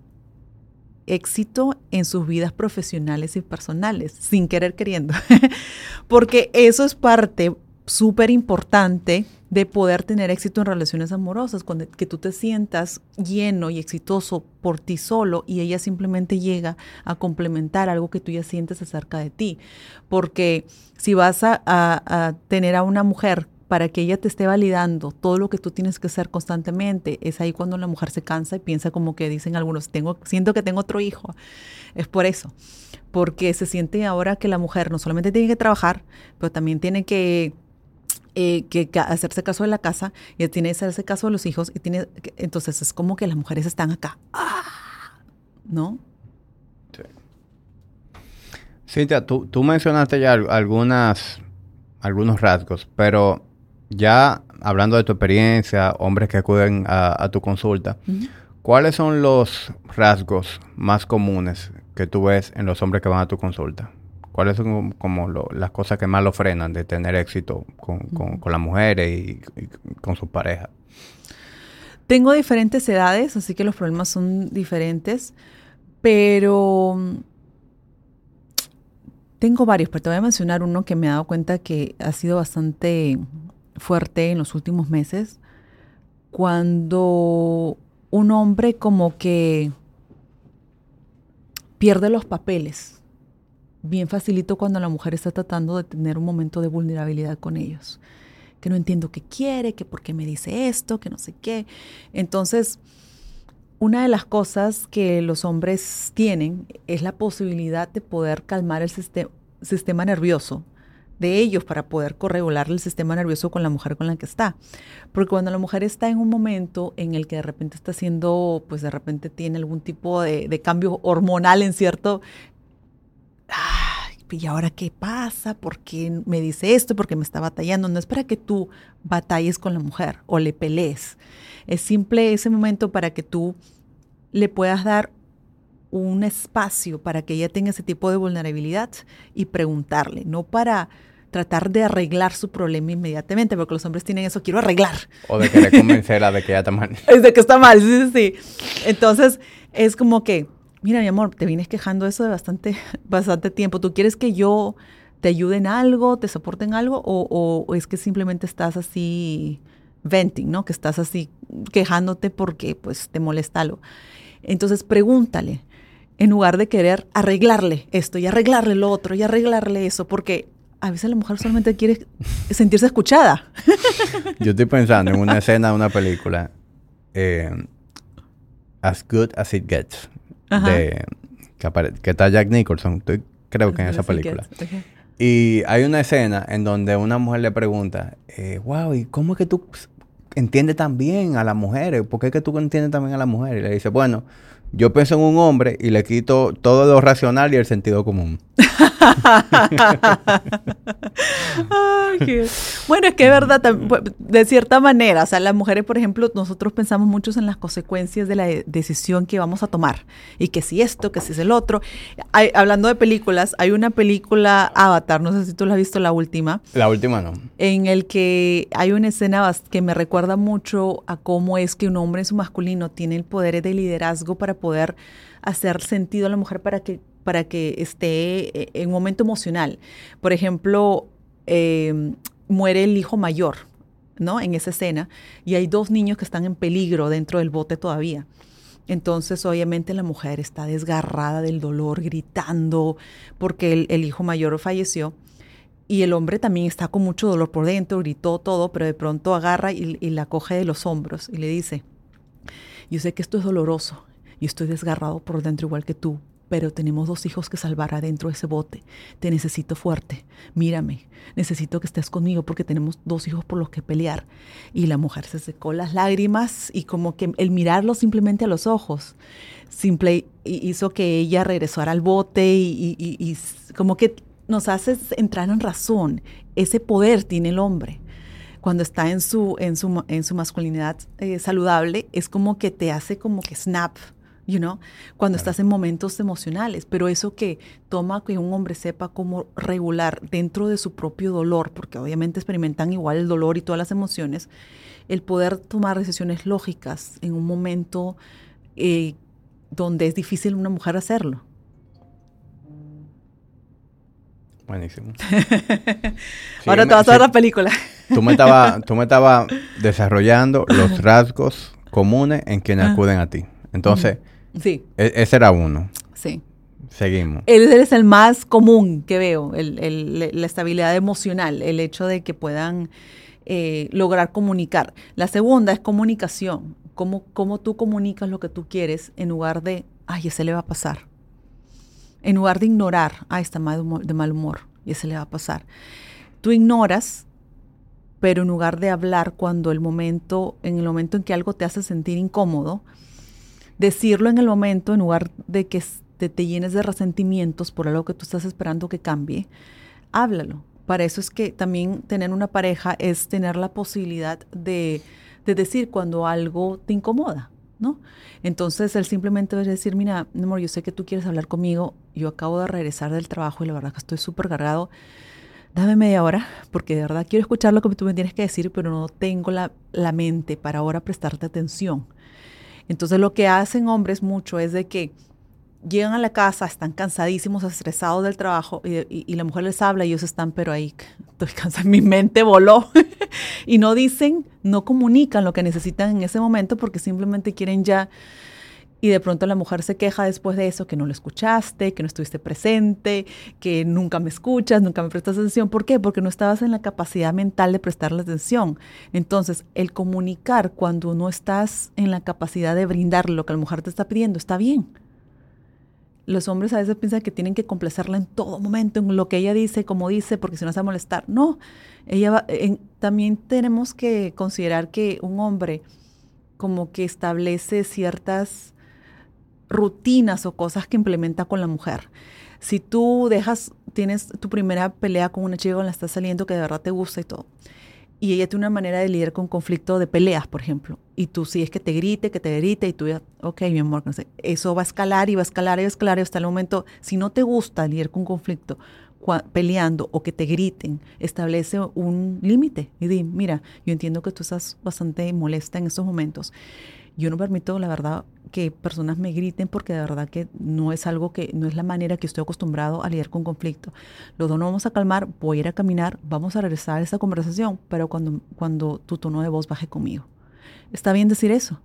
éxito en sus vidas profesionales y personales, sin querer queriendo. [laughs] Porque eso es parte súper importante de poder tener éxito en relaciones amorosas, cuando que tú te sientas lleno y exitoso por ti solo y ella simplemente llega a complementar algo que tú ya sientes acerca de ti. Porque si vas a, a tener a una mujer para que ella te esté validando todo lo que tú tienes que hacer constantemente. Es ahí cuando la mujer se cansa y piensa como que dicen algunos, tengo, siento que tengo otro hijo. Es por eso, porque se siente ahora que la mujer no solamente tiene que trabajar, pero también tiene que eh, que, hacerse caso de la casa y tiene que hacerse caso de los hijos y tiene entonces es como que las mujeres están acá ¡Ah! ¿no? Sí. Cintia, tú, tú mencionaste ya algunas algunos rasgos, pero ya hablando de tu experiencia, hombres que acuden a, tu consulta, ¿cuáles son los rasgos más comunes que tú ves en los hombres que van a tu consulta? ¿Cuáles son como las cosas que más lo frenan de tener éxito con, con, las mujeres y, con sus parejas? Tengo diferentes edades, así que los problemas son diferentes, pero tengo varios, pero te voy a mencionar uno que me he dado cuenta que ha sido bastante fuerte en los últimos meses, cuando un hombre como que pierde los papeles. Bien facilito cuando la mujer está tratando de tener un momento de vulnerabilidad con ellos. Que no entiendo qué quiere, que por qué me dice esto, que no sé qué. Entonces, una de las cosas que los hombres tienen es la posibilidad de poder calmar el sistema nervioso de ellos para poder corregular el sistema nervioso con la mujer con la que está. Porque cuando la mujer está en un momento en el que de repente está haciendo, pues de repente tiene algún tipo de, cambio hormonal en cierto... ¿Y ahora qué pasa? ¿Por qué me dice esto? ¿Por qué me está batallando? No es para que tú batalles con la mujer o le pelees. Es simple ese momento para que tú le puedas dar un espacio para que ella tenga ese tipo de vulnerabilidad y preguntarle, no para tratar de arreglar su problema inmediatamente, porque los hombres tienen eso, quiero arreglar. O de querer convencerla de que ya está mal. [laughs] Es de que está mal, sí, sí, sí. Entonces, es como que, mira, mi amor, te vienes quejando eso de bastante, [laughs] bastante tiempo. ¿Tú quieres que yo te ayude en algo, te soporte en algo, o, o es que simplemente estás así venting, ¿no? Que estás así quejándote porque, pues, te molesta algo. Entonces, pregúntale, en lugar de querer arreglarle esto y arreglarle lo otro y arreglarle eso, porque a veces la mujer solamente quiere sentirse escuchada. [laughs] Yo estoy pensando en una escena de una película, eh, As Good As It Gets, de, que, está Jack Nicholson, estoy, creo que en esa película. Y hay una escena en donde una mujer le pregunta, eh, wow, ¿y cómo es que tú entiendes tan bien a las mujeres? ¿Por qué es que tú entiendes también a las mujeres? Y le dice, bueno, yo pienso en un hombre y le quito todo lo racional y el sentido común. [laughs] Bueno, es que es verdad, pues, de cierta manera, o sea, las mujeres, por ejemplo, nosotros pensamos mucho en las consecuencias de la decisión que vamos a tomar. Y que si esto, que si es el otro. hablando de películas, hay una película Avatar, no sé si tú la has visto la última. La última no. En el que hay una escena que me recuerda mucho a cómo es que un hombre en su masculino tiene el poder de liderazgo para poder hacer sentido a la mujer para que para que esté eh, en un momento emocional. Por ejemplo, em, muere el hijo mayor, ¿no? En esa escena, y hay dos niños que están en peligro dentro del bote todavía. Entonces, obviamente, la mujer está desgarrada del dolor, gritando, porque el, hijo mayor falleció. Y el hombre también está con mucho dolor por dentro, gritó todo, pero de pronto agarra y, y la coge de los hombros y le dice, yo sé que esto es doloroso y estoy desgarrado por dentro igual que tú, pero tenemos dos hijos que salvar adentro de ese bote. Te necesito fuerte. Mírame, necesito que estés conmigo porque tenemos dos hijos por los que pelear. Y la mujer se secó las lágrimas y como que el mirarlo simplemente a los ojos simple hizo que ella regresara al bote y, como que nos hace entrar en razón. Ese poder tiene el hombre cuando está en su, en su, en su masculinidad eh, saludable, es como que te hace como que snap, you know, cuando estás en momentos emocionales, pero eso que toma que un hombre sepa cómo regular dentro de su propio dolor, porque obviamente experimentan igual el dolor y todas las emociones, el poder tomar decisiones lógicas en un momento eh, donde es difícil una mujer hacerlo. Buenísimo. [laughs] Ahora te vas a ver la película. Tú me estabas [laughs] estaba desarrollando los rasgos comunes en quienes acuden a ti. Entonces, Sí. E, ese era uno. Sí. Seguimos. Él es el más común que veo, la estabilidad emocional, el hecho de que puedan eh, lograr comunicar. La segunda es comunicación. Cómo, cómo tú comunicas lo que tú quieres en lugar de, ay, ese le va a pasar. En lugar de ignorar, ay, está mal de mal humor y ese le va a pasar. Tú ignoras, pero en lugar de hablar cuando el momento, en el momento en que algo te hace sentir incómodo, decirlo en el momento en lugar de que te, llenes de resentimientos por algo que tú estás esperando que cambie, háblalo. Para eso es que también tener una pareja es tener la posibilidad de, decir cuando algo te incomoda, ¿no? Entonces, él simplemente decir, mira, amor, yo sé que tú quieres hablar conmigo, yo acabo de regresar del trabajo y la verdad que estoy súper cargado. Dame media hora, porque de verdad quiero escuchar lo que tú me tienes que decir, pero no tengo la, la mente para ahora prestarte atención. Entonces lo que hacen hombres mucho es de que llegan a la casa, están cansadísimos, estresados del trabajo y, la mujer les habla y ellos están, pero ahí estoy cansada, [laughs] mi mente voló. [laughs] y no dicen, no comunican lo que necesitan en ese momento porque simplemente quieren ya y de pronto la mujer se queja después de eso, que no lo escuchaste, que no estuviste presente, que nunca me escuchas, nunca me prestas atención. ¿Por qué? Porque no estabas en la capacidad mental de prestarle atención. Entonces, el comunicar cuando no estás en la capacidad de brindar lo que la mujer te está pidiendo está bien. Los hombres a veces piensan que tienen que complacerla en todo momento, en lo que ella dice, como dice, porque si no se va a molestar. No, ella también tenemos que considerar que un hombre como que establece ciertas rutinas o cosas que implementa con la mujer. Si tú dejas, tienes tu primera pelea con una chica con la estás saliendo que de verdad te gusta y todo, y ella tiene una manera de lidiar con conflicto de peleas, por ejemplo, y tú si es que te grite, que te grite, y tú ya, ok, mi amor, no sé, eso va a escalar y va a escalar y va a escalar y hasta el momento, si no te gusta lidiar con conflicto, peleando o que te griten, establece un límite y di, mira, yo entiendo que tú estás bastante molesta en estos momentos yo no permito, la verdad, que personas me griten porque de verdad que no es algo que, no es la manera que estoy acostumbrado a lidiar con conflicto. Los dos no vamos a calmar, voy a ir a caminar, vamos a regresar a esa conversación, pero cuando, cuando tu tono de voz baje conmigo. Está bien decir eso,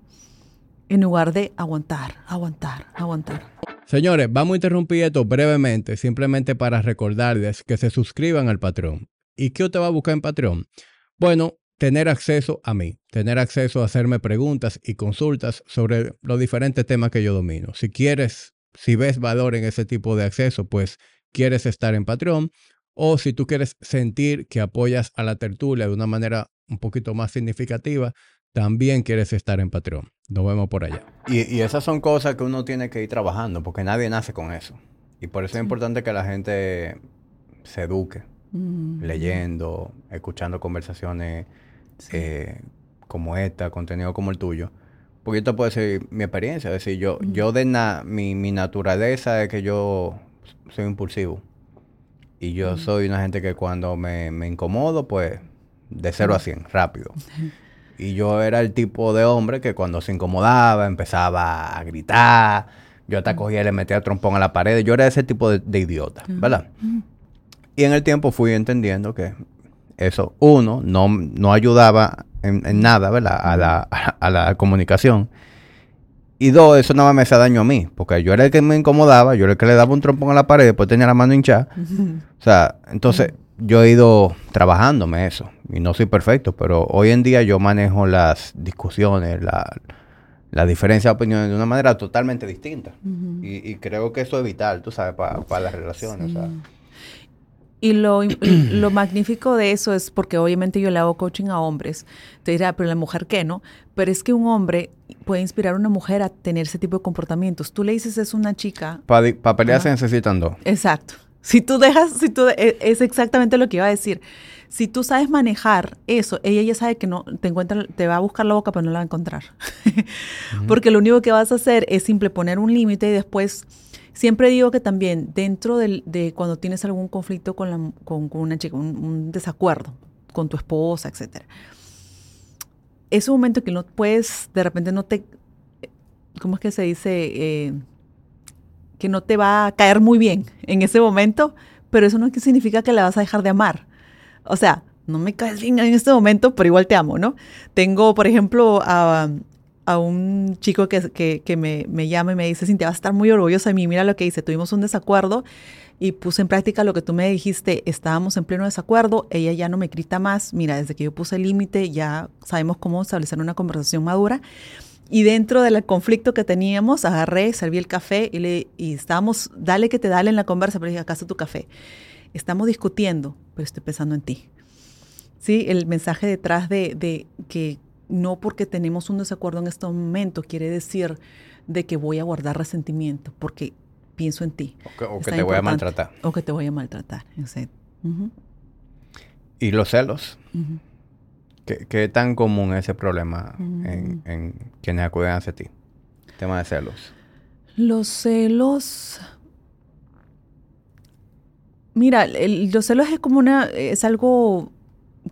en lugar de aguantar, aguantar, aguantar. Señores, vamos a interrumpir esto brevemente, simplemente para recordarles que se suscriban al patrón. ¿Y qué te va a buscar en Patreon? Bueno, tener acceso a mí, tener acceso a hacerme preguntas y consultas sobre los diferentes temas que yo domino. Si quieres, si ves valor en ese tipo de acceso, pues quieres estar en Patreon. O si tú quieres sentir que apoyas a la tertulia de una manera un poquito más significativa, también quieres estar en Patreon. Nos vemos por allá. Y, y, esas son cosas que uno tiene que ir trabajando, porque nadie nace con eso. Y por eso es importante que la gente se eduque, mm. leyendo, escuchando conversaciones eh, como esta, contenido como el tuyo. Porque yo te puedo decir mi experiencia, es decir, yo, yo de mi, mi naturaleza es que yo soy impulsivo. Y yo soy una gente que cuando me, me incomodo, pues de 0 a 100, rápido. [laughs] Y yo era el tipo de hombre que cuando se incomodaba empezaba a gritar. Yo hasta cogía y le metía el trompón a la pared. Yo era ese tipo de, idiota, ¿verdad? Y en el tiempo fui entendiendo que eso, uno, no, no ayudaba en, nada, ¿verdad? A la, [laughs] a la comunicación. Y dos, eso nada más me hacía daño a mí, porque yo era el que me incomodaba, yo era el que le daba un trompón a la pared, después tenía la mano hinchada. [laughs] O sea, entonces yo he ido trabajándome eso, y no soy perfecto, pero hoy en día yo manejo las discusiones, la, la diferencia de opiniones de una manera totalmente distinta. y, creo que eso es vital, tú sabes, para las relaciones. O sea. Y lo, [clears throat] lo, magnífico de eso es porque obviamente yo le hago coaching a hombres. Te dirá, pero la mujer qué, ¿no? Pero es que un hombre puede inspirar a una mujer a tener ese tipo de comportamientos. Tú le dices es una chica. Para pa pelear se necesitan dos. Exacto. Si tú dejas, si tú, e, es exactamente lo que iba a decir. Si tú sabes manejar eso, ella ya sabe que no te encuentra, te va a buscar la boca, pero no la va a encontrar. [laughs] Porque lo único que vas a hacer es simple poner un límite y después Siempre digo que también dentro de cuando tienes algún conflicto con, la, con, una chica, un, desacuerdo con tu esposa, etc. Es un momento que no puedes, de repente no te, ¿cómo es que se dice? Eh, que no te va a caer muy bien en ese momento, pero eso no significa que la vas a dejar de amar. O sea, no me caes bien en este momento, pero igual te amo, ¿no? Tengo, por ejemplo, a, a un chico que, que, me, me, llama y me dice, Cintia, vas a estar muy orgullosa de mí, mira lo que hice, tuvimos un desacuerdo y puse en práctica lo que tú me dijiste, estábamos en pleno desacuerdo, ella ya no me grita más, mira, desde que yo puse el límite ya sabemos cómo establecer una conversación madura. Y dentro del conflicto que teníamos, agarré, serví el café y, le, y estábamos, dale que te dale en la conversa, pero dije, acá está tu café. Estamos discutiendo, pero estoy pensando en ti. Sí, el mensaje detrás de, de que no porque tenemos un desacuerdo en este momento quiere decir de que voy a guardar resentimiento, porque pienso en ti. O que, te voy a maltratar. O que te voy a maltratar. ¿Y los celos? ¿Qué, tan común es ese problema en, quienes acuden hacia ti? tema de celos. Los celos... Mira, los celos es como una, es algo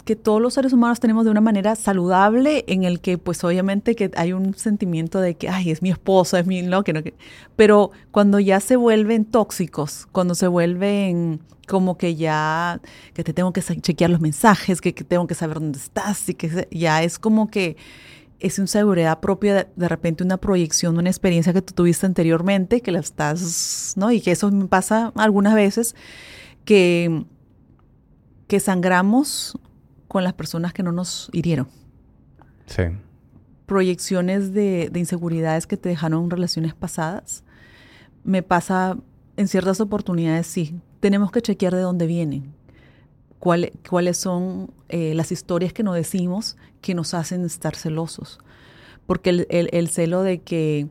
que todos los seres humanos tenemos de una manera saludable en el que pues obviamente que hay un sentimiento de que, ay, es mi esposo, es mi, no, que no, que... pero cuando ya se vuelven tóxicos, cuando se vuelven como que ya, que te tengo que chequear los mensajes, que, tengo que saber dónde estás y que ya es como que es una seguridad propia, de, de, repente una proyección, una experiencia que tú tuviste anteriormente, que la estás, ¿no? Y que eso me pasa algunas veces, que, que sangramos con las personas que no nos hirieron. Sí. Proyecciones de, inseguridades que te dejaron relaciones pasadas. Me pasa en ciertas oportunidades, sí. Tenemos que chequear de dónde vienen. cuáles son eh, las historias que nos decimos que nos hacen estar celosos. Porque el, celo de que,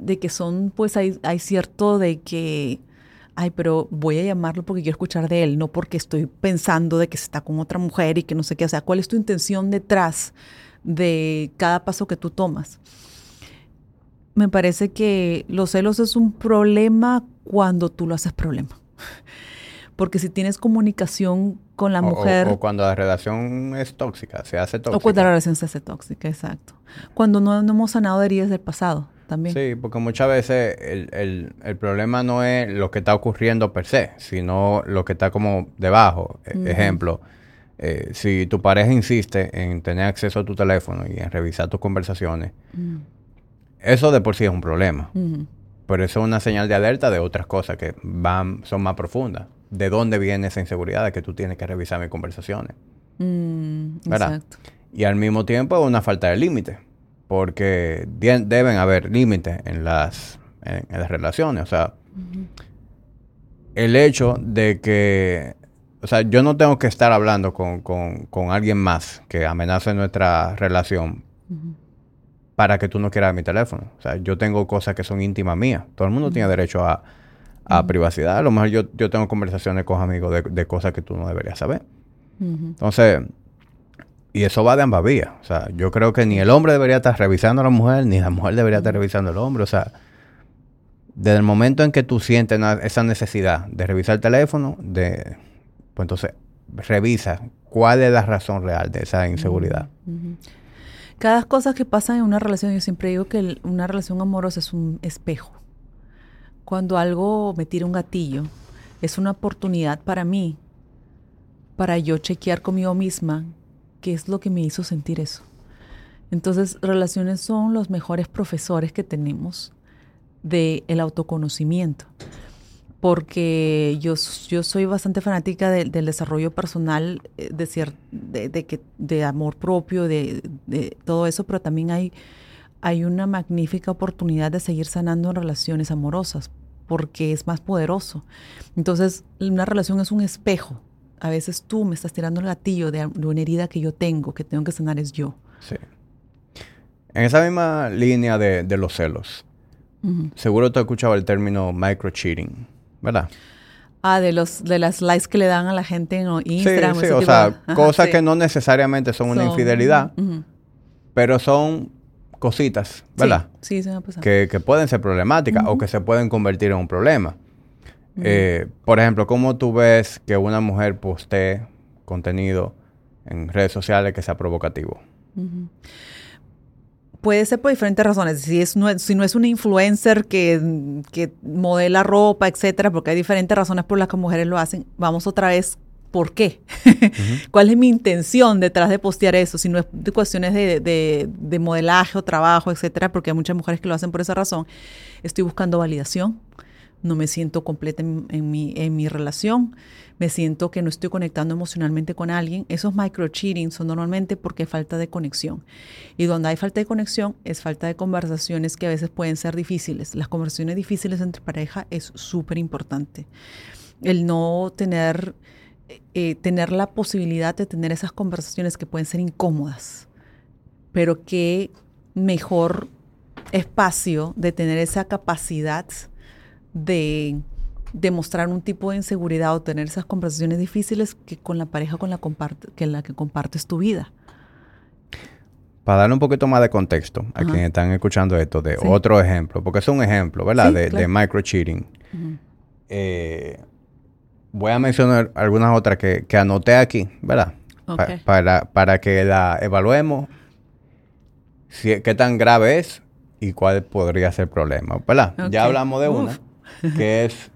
de que son, pues hay, hay cierto de que ay, pero voy a llamarlo porque quiero escuchar de él, no porque estoy pensando de que se está con otra mujer y que no sé qué. O sea, ¿cuál es tu intención detrás de cada paso que tú tomas? Me parece que los celos es un problema cuando tú lo haces problema. [laughs] Porque si tienes comunicación con la mujer... O, cuando la relación es tóxica, se hace tóxica. O cuando la relación se hace tóxica, exacto. Cuando no, no hemos sanado heridas del pasado. Sí, porque muchas veces el, problema no es lo que está ocurriendo per se, sino lo que está como debajo. E, ejemplo, eh, si tu pareja insiste en tener acceso a tu teléfono y en revisar tus conversaciones, eso de por sí es un problema. Pero eso es una señal de alerta de otras cosas que van, son más profundas. ¿De dónde viene esa inseguridad de que tú tienes que revisar mis conversaciones? Mm, exacto. Y al mismo tiempo es una falta de límite porque deben haber límites en las, en, las relaciones. O sea, el hecho de que, o sea, yo no tengo que estar hablando con, con, con alguien más que amenace nuestra relación para que tú no quieras mi teléfono. O sea, yo tengo cosas que son íntimas mías. Todo el mundo tiene derecho a, privacidad. A lo mejor yo, yo tengo conversaciones con amigos de, cosas que tú no deberías saber. Entonces, y eso va de ambas vías. O sea, yo creo que ni el hombre debería estar revisando a la mujer, ni la mujer debería estar revisando al hombre. O sea, desde el momento en que tú sientes esa necesidad de revisar el teléfono, de, pues entonces revisa cuál es la razón real de esa inseguridad. Cada cosa que pasa en una relación, yo siempre digo que una relación amorosa es un espejo. Cuando algo me tira un gatillo, es una oportunidad para mí, para yo chequear conmigo misma qué es lo que me hizo sentir eso. Entonces, relaciones son los mejores profesores que tenemos del el autoconocimiento porque yo, yo soy bastante fanática del desarrollo personal, eh, de, de, que, de amor propio, de, todo eso, pero también hay, hay una magnífica oportunidad de seguir sanando en relaciones amorosas, porque es más poderoso. Entonces, una relación es un espejo. A veces tú me estás tirando el gatillo de, una herida que yo tengo, que tengo que sanar es yo. Sí. En esa misma línea de, los celos, seguro te has escuchado el término micro-cheating. ¿verdad? Ah, de los de las likes que le dan a la gente en Instagram. Sí, sí, o sea, cosas que no necesariamente son, una infidelidad, pero son cositas, ¿verdad? Sí, sí, me ha pasado. Que, que pueden ser problemáticas o que se pueden convertir en un problema. Eh, por ejemplo, ¿cómo tú ves que una mujer postee contenido en redes sociales que sea provocativo? Puede ser por diferentes razones. Si, es, no, si no es una influencer que, que modela ropa, etcétera, porque hay diferentes razones por las que mujeres lo hacen, vamos otra vez ¿Por qué? [laughs] ¿Cuál es mi intención detrás de postear eso? Si no es de cuestiones de, de, de, modelaje o trabajo, etcétera, porque hay muchas mujeres que lo hacen por esa razón. Estoy buscando validación no me siento completa en, mi, relación, me siento que no estoy conectando emocionalmente con alguien. Esos micro-cheating son normalmente porque falta de conexión. Y donde hay falta de conexión es falta de conversaciones que a veces pueden ser difíciles. Las conversaciones difíciles entre pareja es súper importante. El no tener, eh, tener la posibilidad de tener esas conversaciones que pueden ser incómodas, pero que mejor espacio de tener esa capacidad de demostrar un tipo de inseguridad o tener esas conversaciones difíciles que con la pareja con la, comparte, que la que compartes tu vida. Para darle un poquito más de contexto a quienes están escuchando esto, de otro ejemplo, porque es un ejemplo, ¿verdad? de, micro cheating. Eh, voy a mencionar algunas otras que, anoté aquí, ¿verdad? para, para que la evaluemos, si, qué tan grave es y cuál podría ser el problema, ¿verdad? Ya hablamos de una que es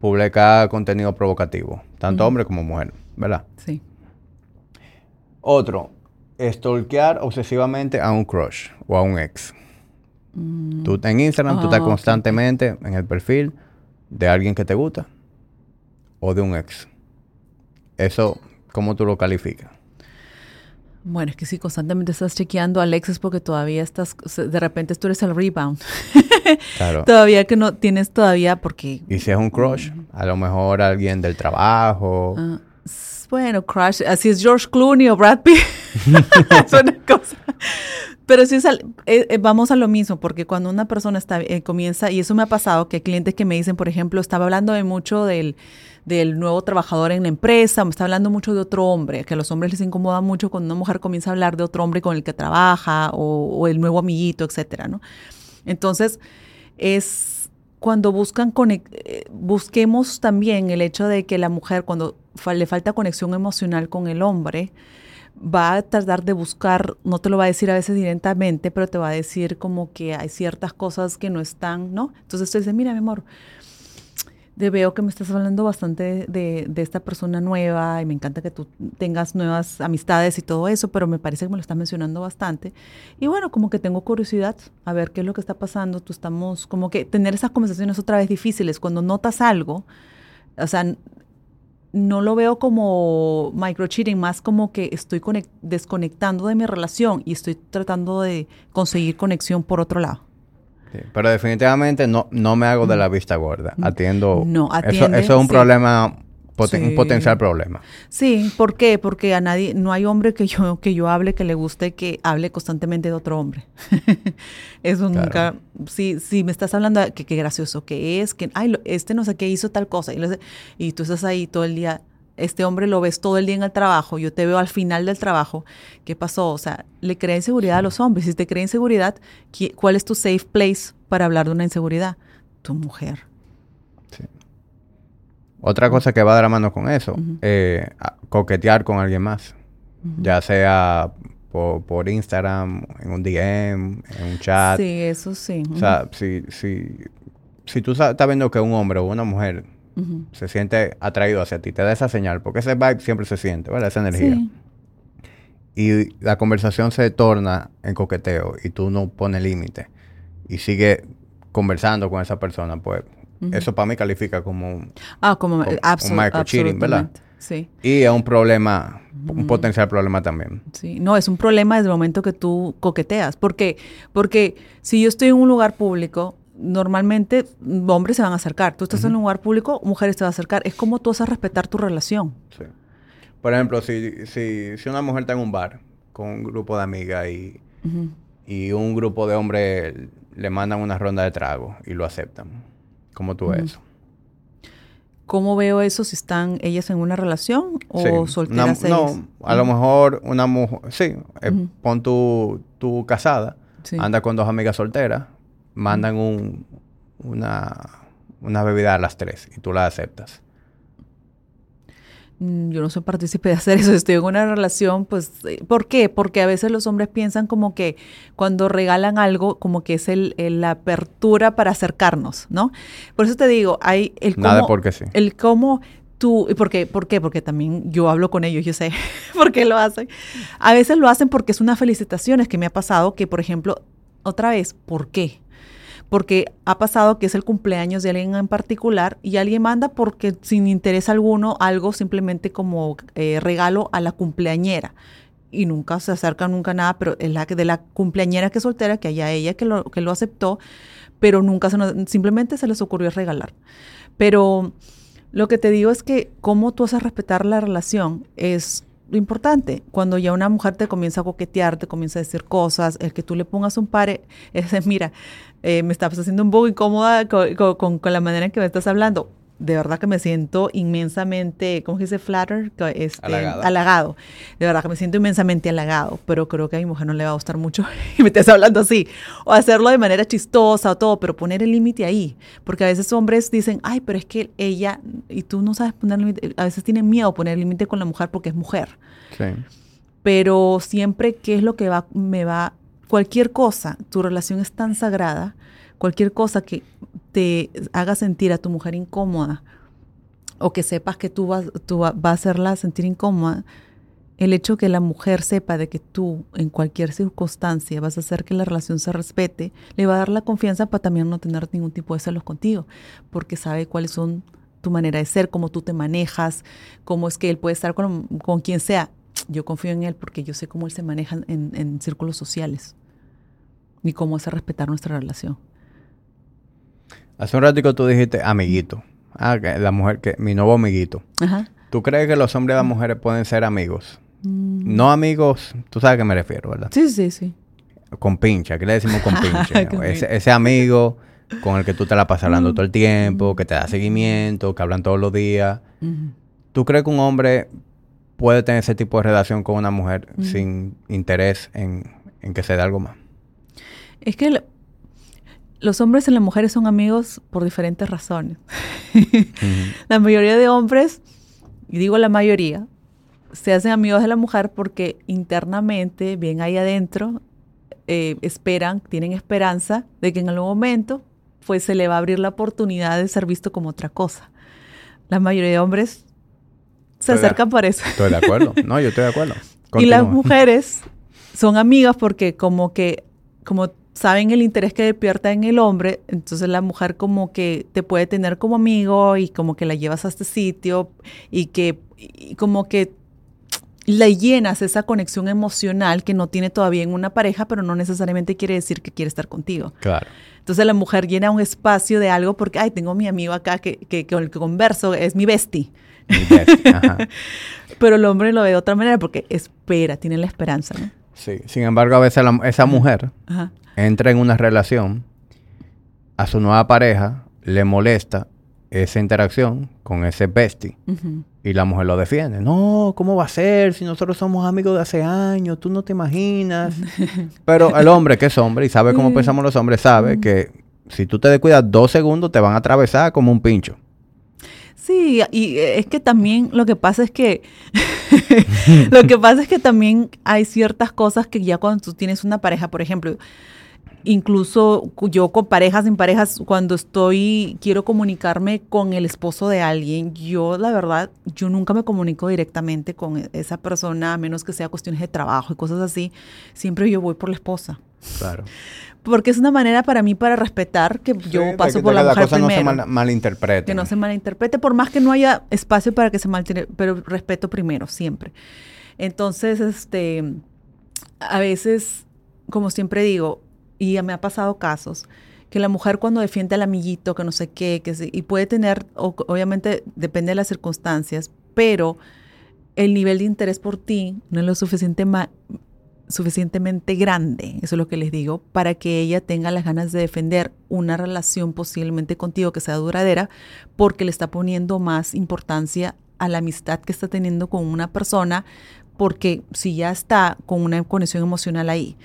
publicar contenido provocativo, tanto hombre como mujer, ¿verdad? Sí. Otro, stalkear obsesivamente a un crush o a un ex. Mm. Tú en Instagram, tú estás ah, constantemente en el perfil de alguien que te gusta o de un ex. Eso, ¿cómo tú lo calificas? Bueno, es que si constantemente estás chequeando al ex es porque todavía estás, de repente tú eres el rebound. [laughs] Claro. todavía que no tienes todavía porque... Y si es un crush, a lo mejor alguien del trabajo. Ah, bueno, crush, así es George Clooney o Brad Pitt. [laughs] es una cosa. Pero sí, eh, eh, vamos a lo mismo, porque cuando una persona está, eh, comienza, y eso me ha pasado, que hay clientes que me dicen, por ejemplo, estaba hablando de mucho del, del nuevo trabajador en la empresa, me está hablando mucho de otro hombre, que a los hombres les incomoda mucho cuando una mujer comienza a hablar de otro hombre con el que trabaja o, el nuevo amiguito, etcétera, ¿no? Entonces, es cuando buscan, eh, busquemos también el hecho de que la mujer, cuando le falta conexión emocional con el hombre, va a tratar de buscar, no te lo va a decir a veces directamente, pero te va a decir como que hay ciertas cosas que no están, ¿no? Entonces tú dices, mira, mi amor, de veo que me estás hablando bastante de, de, esta persona nueva y me encanta que tú tengas nuevas amistades y todo eso, pero me parece que me lo estás mencionando bastante. Y bueno, como que tengo curiosidad a ver qué es lo que está pasando. Tú estamos, como que tener esas conversaciones otra vez difíciles. Cuando notas algo, o sea, no lo veo como microcheating, más como que estoy desconectando de mi relación y estoy tratando de conseguir conexión por otro lado pero definitivamente no, no me hago de la vista gorda. Atiendo. No, Eso, es un problema un potencial problema. Sí, ¿por qué? Porque a nadie, no hay hombre que yo, que yo hable que le guste que hable constantemente de otro hombre. [laughs] Eso nunca, si, si me estás hablando de que qué gracioso que es, que, ay, este no sé qué hizo tal cosa, y, y tú estás ahí todo el día, este hombre lo ves todo el día en el trabajo, yo te veo al final del trabajo, ¿qué pasó? O sea, le crea inseguridad a los hombres. Si te crea inseguridad, ¿cuál es tu safe place para hablar de una inseguridad? Tu mujer. Sí. Otra cosa que va de la mano con eso, eh, coquetear con alguien más. Ya sea por, Instagram, en un DM, en un chat. Sí, eso sí. O sea, si, si, si tú estás viendo que un hombre o una mujer se siente atraído hacia ti, te da esa señal, porque ese vibe siempre se siente, ¿verdad? Esa energía. Y la conversación se torna en coqueteo y tú no pones límite y sigues conversando con esa persona, pues eso para mí califica como un, ah, como, un micro-cheating, ¿verdad? Sí. Y es un problema, un potencial problema también. Sí, no, es un problema desde el momento que tú coqueteas. porque Porque si yo estoy en un lugar público, normalmente hombres se van a acercar. Tú estás en un lugar público, mujeres te van a acercar. Es como tú vas a respetar tu relación. Sí. Por ejemplo, si, si, si una mujer está en un bar con un grupo de amigas y, y un grupo de hombres le mandan una ronda de trago y lo aceptan ¿Cómo tú ves eso? ¿Cómo veo eso si están ellas en una relación o solteras No, a lo mejor una mujer, sí, eh, pon tu, tu casada, anda con dos amigas solteras, mandan un, una, una bebida a las tres y tú la aceptas. Mm, yo no soy partícipe de hacer eso, estoy en una relación, pues, eh, ¿por qué? Porque a veces los hombres piensan como que cuando regalan algo, como que es el, la apertura para acercarnos, ¿no? Por eso te digo, hay el cómo... Nada porque sí. El cómo tú, ¿y por qué? ¿Por qué? Porque también yo hablo con ellos, yo sé [laughs] por qué lo hacen. A veces lo hacen porque es una felicitación, es que me ha pasado que, por ejemplo, otra vez, ¿por qué? Porque ha pasado que es el cumpleaños de alguien en particular y alguien manda porque sin interés alguno algo simplemente como eh, regalo a la cumpleañera y nunca se acerca nunca nada, pero es la de la cumpleañera que es soltera, que haya ella que lo, que lo aceptó, pero nunca se simplemente se les ocurrió regalar. Pero lo que te digo es que cómo tú haces respetar la relación es lo importante. Cuando ya una mujer te comienza a coquetear, te comienza a decir cosas, el que tú le pongas un pare, [laughs] es, mira, eh, me estás haciendo un poco incómoda con, la manera en que me estás hablando. De verdad que me siento inmensamente, ¿cómo se dice? Flatter, este, halagado. De verdad que me siento inmensamente halagado, pero creo que a mi mujer no le va a gustar mucho [laughs] y me estés hablando así. O hacerlo de manera chistosa o todo, pero poner el límite ahí. Porque a veces hombres dicen, ay, pero es que ella, y tú no sabes poner límite, a veces tienen miedo poner límite con la mujer porque es mujer. Sí. Pero siempre, ¿qué es lo que va, me va cualquier cosa, tu relación es tan sagrada, cualquier cosa que te haga sentir a tu mujer incómoda o que sepas que tú vas, tú a hacerla sentir incómoda, el hecho que la mujer sepa de que tú en cualquier circunstancia vas a hacer que la relación se respete, le va a dar la confianza para también no tener ningún tipo de celos contigo, porque sabe cuáles son tu manera de ser, cómo tú te manejas, cómo es que él puede estar con, con quien sea. Yo confío en él porque yo sé cómo él se maneja en, en círculos sociales y cómo hacer respetar nuestra relación. Hace un ratico tú dijiste amiguito. Ah, que la mujer, que mi nuevo amiguito. Ajá. ¿Tú crees que los hombres y las mujeres pueden ser amigos? Mm. No amigos, tú sabes a qué me refiero, ¿verdad? Sí, sí, sí. Con pincha, ¿qué le decimos con [laughs] pincha? ese, amigo con el que tú te la pasas hablando mm. todo el tiempo, que te da seguimiento, que hablan todos los días. ¿Tú crees que un hombre puede tener ese tipo de relación con una mujer sin interés en, en que se dé algo más? Es que los hombres y las mujeres son amigos por diferentes razones. La mayoría de hombres, y digo la mayoría, se hacen amigos de la mujer porque internamente, bien ahí adentro, eh, esperan, tienen esperanza de que en algún momento pues se le va a abrir la oportunidad de ser visto como otra cosa. La mayoría de hombres se acercan por eso. Estoy de acuerdo. No, yo estoy de acuerdo. [laughs] Y las mujeres son amigas porque como que, como saben el interés que despierta en el hombre, entonces la mujer como que te puede tener como amigo y como que la llevas a este sitio y que como que le llenas esa conexión emocional que no tiene todavía en una pareja, pero no necesariamente quiere decir que quiere estar contigo. Claro. Entonces la mujer llena un espacio de algo porque, ay, tengo mi amigo acá que, que con el que converso, es mi bestie. Mi bestie, ajá. [laughs] Pero el hombre lo ve de otra manera porque espera, tiene la esperanza, ¿no? Sí. Sin embargo, a veces la- esa mujer Ajá. Entra en una relación, a su nueva pareja le molesta esa interacción con ese bestie y la mujer lo defiende. No, ¿cómo va a ser si nosotros somos amigos de hace años? Tú no te imaginas. [laughs] Pero el hombre que es hombre y sabe cómo pensamos los hombres sabe que si tú te descuidas dos segundos te van a atravesar como un pincho. Sí, y eh, es que también lo que pasa es que [laughs] [laughs] lo que pasa es que también hay ciertas cosas que ya cuando tú tienes una pareja, por ejemplo, incluso yo con parejas, sin parejas, cuando estoy, quiero comunicarme con el esposo de alguien, yo la verdad, yo nunca me comunico directamente con e- esa persona, a menos que sea cuestiones de trabajo y cosas así. Siempre yo voy por la esposa. Claro. Porque es una manera para mí para respetar que yo paso por la mujer cosa no se mal- malinterprete. Que no se malinterprete, por más que no haya espacio para que se malinterprete, pero respeto primero, siempre. Entonces, este, a veces, como siempre digo, y me ha pasado casos, que la mujer cuando defiende al amiguito, que no sé qué, que se- y puede tener, obviamente depende de las circunstancias, pero el nivel de interés por ti no es lo suficiente suficientemente grande, eso es lo que les digo, para que ella tenga las ganas de defender una relación posiblemente contigo que sea duradera, porque le está poniendo más importancia a la amistad que está teniendo con una persona, porque si ya está con una conexión emocional ahí,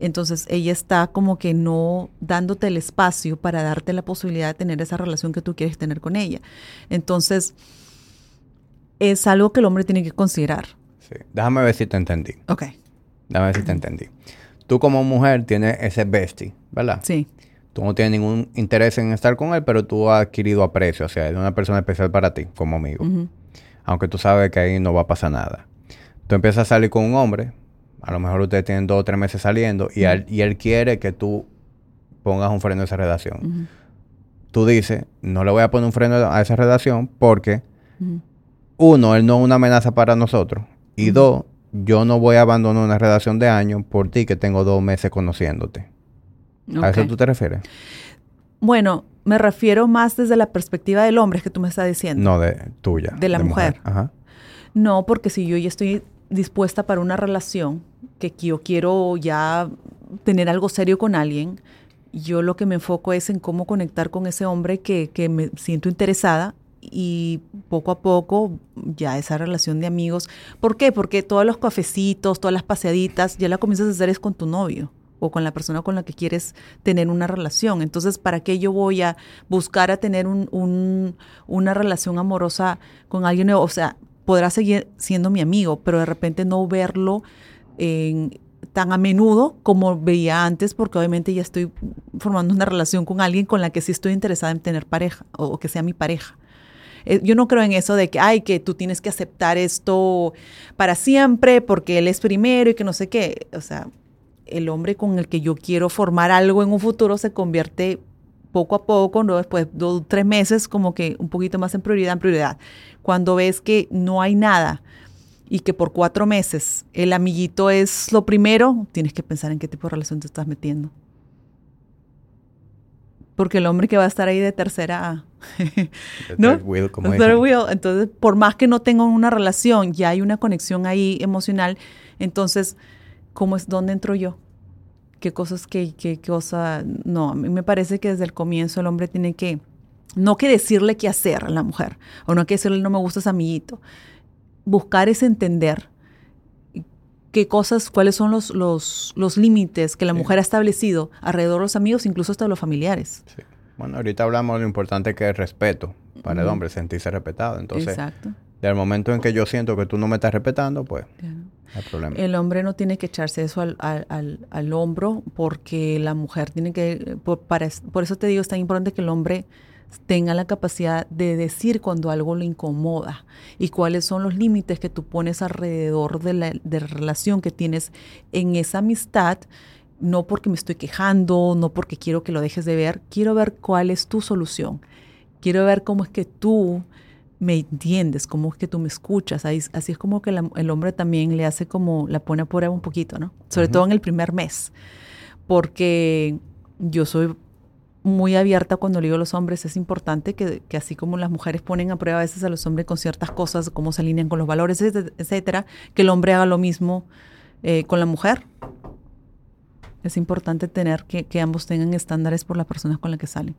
entonces ella está como que no dándote el espacio para darte la posibilidad de tener esa relación que tú quieres tener con ella. Entonces, es algo que el hombre tiene que considerar. Sí. Déjame ver si te entendí. Ok, Déjame ver si te entendí. Tú como mujer tienes ese bestie, ¿verdad? sí. Tú no tienes ningún interés en estar con él, pero tú has adquirido aprecio hacia él. Es una persona especial para ti, como amigo. Aunque tú sabes que ahí no va a pasar nada. Tú empiezas a salir con un hombre. A lo mejor ustedes tienen dos o tres meses saliendo. Y, él, y él quiere que tú pongas un freno a esa relación. Ujú. Tú dices, no le voy a poner un freno a esa relación porque, uno, él no es una amenaza para nosotros. Y dos, yo no voy a abandonar una relación de años por ti que tengo dos meses conociéndote. ¿A eso tú te refieres? Bueno, me refiero más desde la perspectiva del hombre que tú me estás diciendo. No, de tuya. De la mujer. Ajá. No, porque si yo ya estoy dispuesta para una relación, que yo quiero ya tener algo serio con alguien, yo lo que me enfoco es en cómo conectar con ese hombre que, que me siento interesada y poco a poco ya esa relación de amigos. ¿Por qué? Porque todos los cafecitos, todas las paseaditas, ya la comienzas a hacer es con tu novio o con la persona con la que quieres tener una relación. Entonces, ¿para qué yo voy a buscar a tener un- un- una relación amorosa con alguien? O sea, podrá seguir siendo mi amigo, pero de repente no verlo en- tan a menudo como veía antes, porque obviamente ya estoy formando una relación con alguien con la que sí estoy interesada en tener pareja o, que sea mi pareja. Eh, Yo no creo en eso de que, ay, que tú tienes que aceptar esto para siempre porque él es primero y que no sé qué. O sea, el hombre con el que yo quiero formar algo en un futuro se convierte poco a poco, ¿no? después de dos, tres meses, como que un poquito más en prioridad, en prioridad. Cuando ves que no hay nada y que por cuatro meses el amiguito es lo primero, tienes que pensar en qué tipo de relación te estás metiendo. Porque el hombre que va a estar ahí de tercera, [laughs] ¿no? Wheel, como wheel. Entonces, por más que no tengan una relación, ya hay una conexión ahí emocional. Entonces, ¿cómo es dónde entro yo? ¿Qué cosas, qué, qué cosa? No, a mí me parece que desde el comienzo el hombre tiene que, no que decirle qué hacer a la mujer, o no que decirle no me gusta ese amiguito. Buscar es entender qué cosas, cuáles son los, los, los límites que la Sí. mujer ha establecido alrededor de los amigos, incluso hasta de los familiares. Sí. Bueno, ahorita hablamos de lo importante que es respeto para el hombre, sentirse respetado. Entonces, Exacto. del momento en que yo siento que tú no me estás respetando, pues, Claro. no hay problema. El hombre no tiene que echarse eso al, al- al- al hombro porque la mujer tiene que, por, para por eso te digo, es tan importante que el hombre tenga la capacidad de decir cuando algo le incomoda y cuáles son los límites que tú pones alrededor de la, de la relación que tienes en esa amistad, no porque me estoy quejando, no porque quiero que lo dejes de ver, quiero ver cuál es tu solución, quiero ver cómo es que tú me entiendes, cómo es que tú me escuchas. Ahí- así es como que la- el hombre también le hace como, la pone a prueba un poquito, ¿no? Sobre todo en el primer mes, porque yo soy muy abierta cuando le digo a los hombres, es importante que, que, así como las mujeres ponen a prueba a veces a los hombres con ciertas cosas, cómo se alinean con los valores, etcétera, que el hombre haga lo mismo eh, con la mujer. Es importante tener que, que ambos tengan estándares por las personas con las que salen.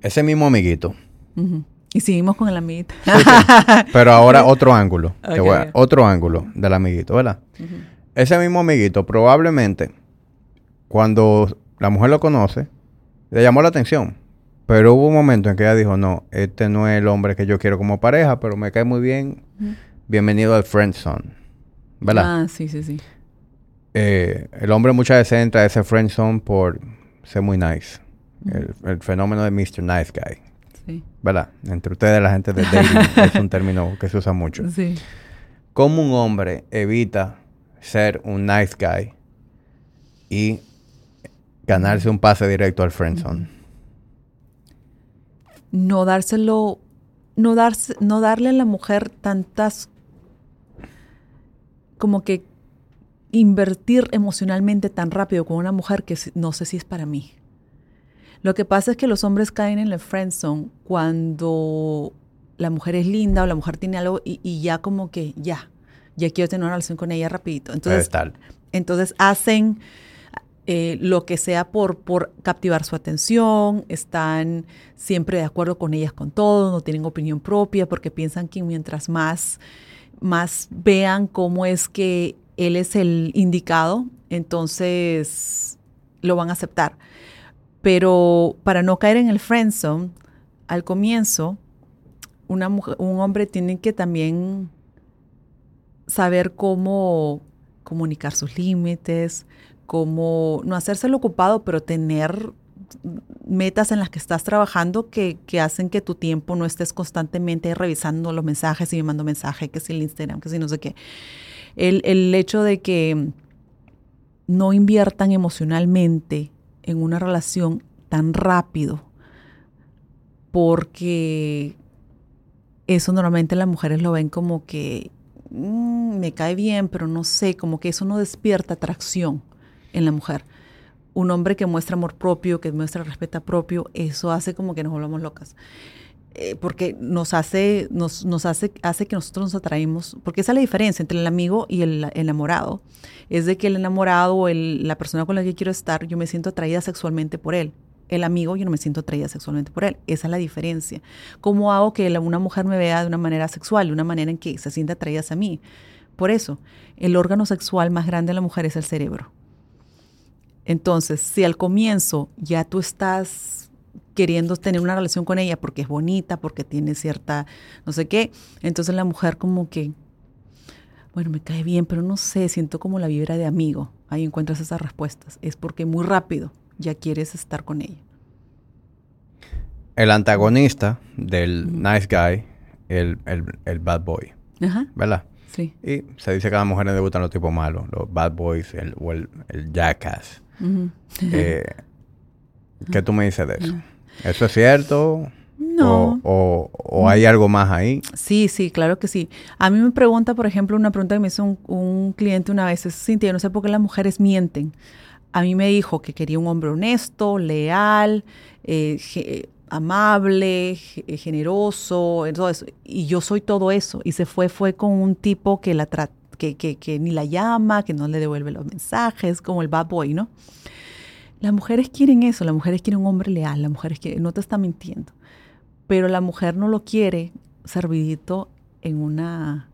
Ese mismo amiguito. Y seguimos con el amiguito. [laughs] Pero ahora otro ángulo. otro ángulo del amiguito, ¿verdad? Ese mismo amiguito probablemente cuando la mujer lo conoce, le llamó la atención. Pero hubo un momento en que ella dijo, no, este no es el hombre que yo quiero como pareja, pero me cae muy bien. Bienvenido al friendzone. ¿Verdad? Ah, sí, sí, sí. Eh, el hombre muchas veces entra a ese friendzone por ser muy nice. el, fenómeno de Mr. Nice Guy. Sí. ¿Verdad? Entre ustedes la gente de dating [laughs] es un término que se usa mucho. Sí. ¿Cómo un hombre evita ser un nice guy y ganarse un pase directo al friendzone? No dárselo, no darse, no darle a la mujer tantas como que invertir emocionalmente tan rápido con una mujer que no sé si es para mí. Lo que pasa es que los hombres caen en el friendzone cuando la mujer es linda o la mujer tiene algo y, ya como que ya, ya quiero tener una relación con ella rapidito. Entonces, entonces hacen eh, lo que sea por, por captivar su atención, están siempre de acuerdo con ellas con todo, no tienen opinión propia porque piensan que mientras más, más vean cómo es que él es el indicado, entonces lo van a aceptar. Pero para no caer en el friendzone, al comienzo, una mujer, un hombre tiene que también saber cómo comunicar sus límites, como no hacérselo ocupado, pero tener metas en las que estás trabajando que, hacen que tu tiempo no estés constantemente revisando los mensajes y me mando mensaje, que si el Instagram, que si no sé qué. El, el hecho de que no inviertan emocionalmente en una relación tan rápido, porque eso normalmente las mujeres lo ven como que mm, me cae bien, pero no sé, como que eso no despierta atracción en la mujer. Un hombre que muestra amor propio, que muestra respeto propio, eso hace como que nos volvamos locas. Eh, porque nos hace, nos, nos, hace, hace que nosotros nos atraemos, porque esa es la diferencia entre el amigo y el, enamorado, es de que el enamorado o la persona con la que quiero estar, yo me siento atraída sexualmente por él. El amigo, yo no me siento atraída sexualmente por él. Esa es la diferencia. ¿Cómo hago que una mujer me vea de una manera sexual, de una manera en que se sienta atraída a mí? Por eso, el órgano sexual más grande de la mujer es el cerebro. Entonces, si al comienzo ya tú estás queriendo tener una relación con ella porque es bonita, porque tiene cierta, no sé qué, entonces la mujer como que, bueno, me cae bien, pero no sé, siento como la vibra de amigo. Ahí encuentras esas respuestas. Es porque muy rápido ya quieres estar con ella. El antagonista del nice guy, el, bad boy. Ajá. ¿Verdad? Sí. Y se dice que a las mujeres les gustan los tipos malos, los bad boys el, o el, el jackass. Eh, ¿Qué tú me dices de eso? ¿Eso es cierto? No. O, hay algo más ahí? Sí, sí, claro que sí. A mí me pregunta, por ejemplo, una pregunta que me hizo un, cliente una vez, es, Cintia, no sé por qué las mujeres mienten. A mí me dijo que quería un hombre honesto, leal, eh, amable, generoso, todo eso. Y yo soy todo eso. Y se fue, fue con un tipo que la trata que, ni la llama, que no le devuelve los mensajes, como el bad boy, ¿no? Las mujeres quieren eso, las mujeres quieren un hombre leal, las mujeres quieren, no te está mintiendo, pero la mujer no lo quiere servidito en una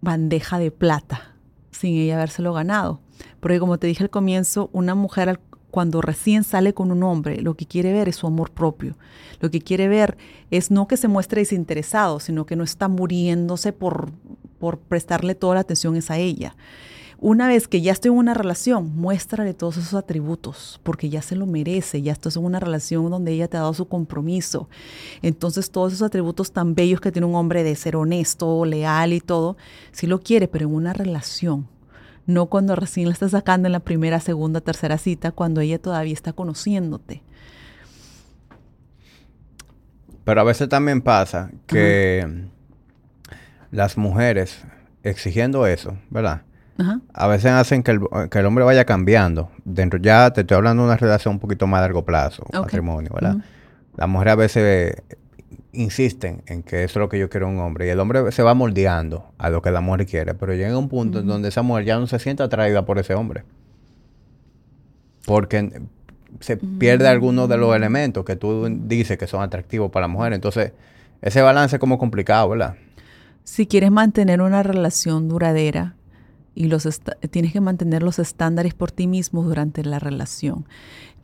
bandeja de plata, sin ella habérselo ganado. Porque como te dije al comienzo, una mujer cuando recién sale con un hombre, lo que quiere ver es su amor propio. Lo que quiere ver es no que se muestre desinteresado, sino que no está muriéndose por, por prestarle toda la atención es a ella. Una vez que ya estoy en una relación, muéstrale todos esos atributos, porque ya se lo merece, ya estás en una relación donde ella te ha dado su compromiso. Entonces todos esos atributos tan bellos que tiene un hombre de ser honesto, leal y todo, sí lo quiere, pero en una relación. No cuando recién la estás sacando en la primera, segunda, tercera cita, cuando ella todavía está conociéndote. Pero a veces también pasa que las mujeres exigiendo eso, ¿verdad? a veces hacen que el, hombre vaya cambiando. Dentro ya te estoy hablando de una relación un poquito más a largo plazo, matrimonio, ¿verdad? Las mujeres a veces insisten en que eso es lo que yo quiero un hombre y el hombre se va moldeando a lo que la mujer quiere, pero llega un punto en donde esa mujer ya no se siente atraída por ese hombre. Porque se pierde alguno de los elementos que tú dices que son atractivos para la mujer. Entonces, ese balance es como complicado, ¿verdad? Si quieres mantener una relación duradera y los tienes que mantener los estándares por ti mismo durante la relación.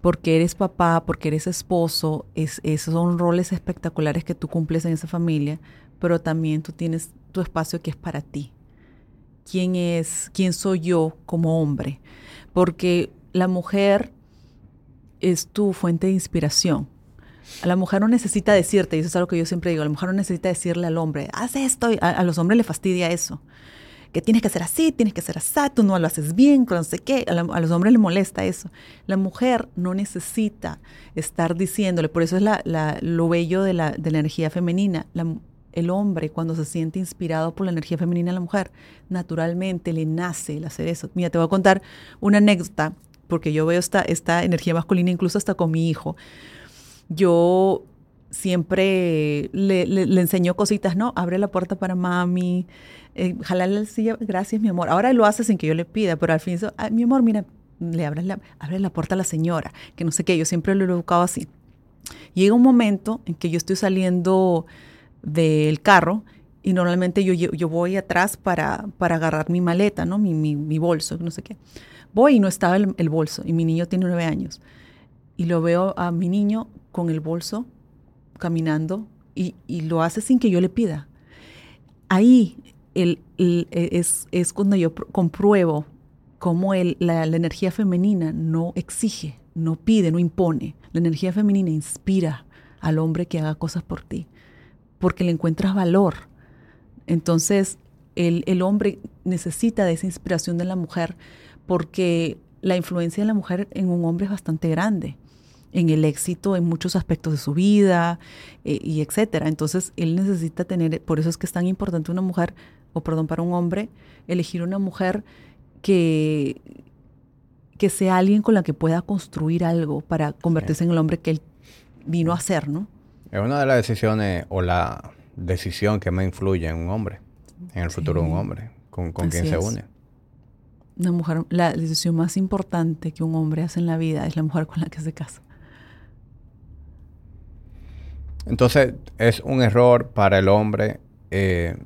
Porque eres papá, porque eres esposo, es, esos son roles espectaculares que tú cumples en esa familia, pero también tú tienes tu espacio que es para ti. ¿Quién es, quién soy yo como hombre? Porque la mujer es tu fuente de inspiración. A la mujer no necesita decirte, y eso es algo que yo siempre digo, a la mujer no necesita decirle al hombre, haz esto, a, los hombres le fastidia eso. Que tienes que ser así, tienes que ser así, tú no lo haces bien, no sé qué. A, los hombres le molesta eso. La mujer no necesita estar diciéndole, por eso es lo bello de la, energía femenina. el hombre, cuando se siente inspirado por la energía femenina de la mujer, naturalmente le nace el hacer eso. Mira, te voy a contar una anécdota porque yo veo esta, esta energía masculina incluso hasta con mi hijo. Yo siempre le, le, enseño cositas, ¿no? Abre la puerta para mami, eh, la silla, gracias mi amor. Ahora lo hace sin que yo le pida, pero al fin, mi amor, mira, le abres la, abre la puerta a la señora, que no sé qué, yo siempre lo he educado así. Llega un momento en que yo estoy saliendo del carro y normalmente yo, yo voy atrás para, para agarrar mi maleta, ¿no? Mi, mi bolso, no sé qué. Voy y no estaba el, bolso y mi niño tiene nueve años. Y lo veo a mi niño con el bolso caminando y, lo hace sin que yo le pida. Ahí el, es, es, cuando yo compruebo cómo el, la, la, energía femenina no exige, no pide, no impone. La energía femenina inspira al hombre que haga cosas por ti, porque le encuentras valor. Entonces, el, el hombre necesita de esa inspiración de la mujer porque la influencia de la mujer en un hombre es bastante grande, en el éxito en muchos aspectos de su vida eh, y etcétera. Entonces, él necesita tener, por eso es que es tan importante una mujer, o perdón, para un hombre, elegir una mujer que, que sea alguien con la que pueda construir algo para convertirse en el hombre que él vino a ser, ¿no? Es una de las decisiones o la decisión que me influye en un hombre, en el futuro de un hombre, con, con quien se une una mujer, la decisión más importante que un hombre hace en la vida es la mujer con la que se casa. Entonces es un error para el hombre, eh,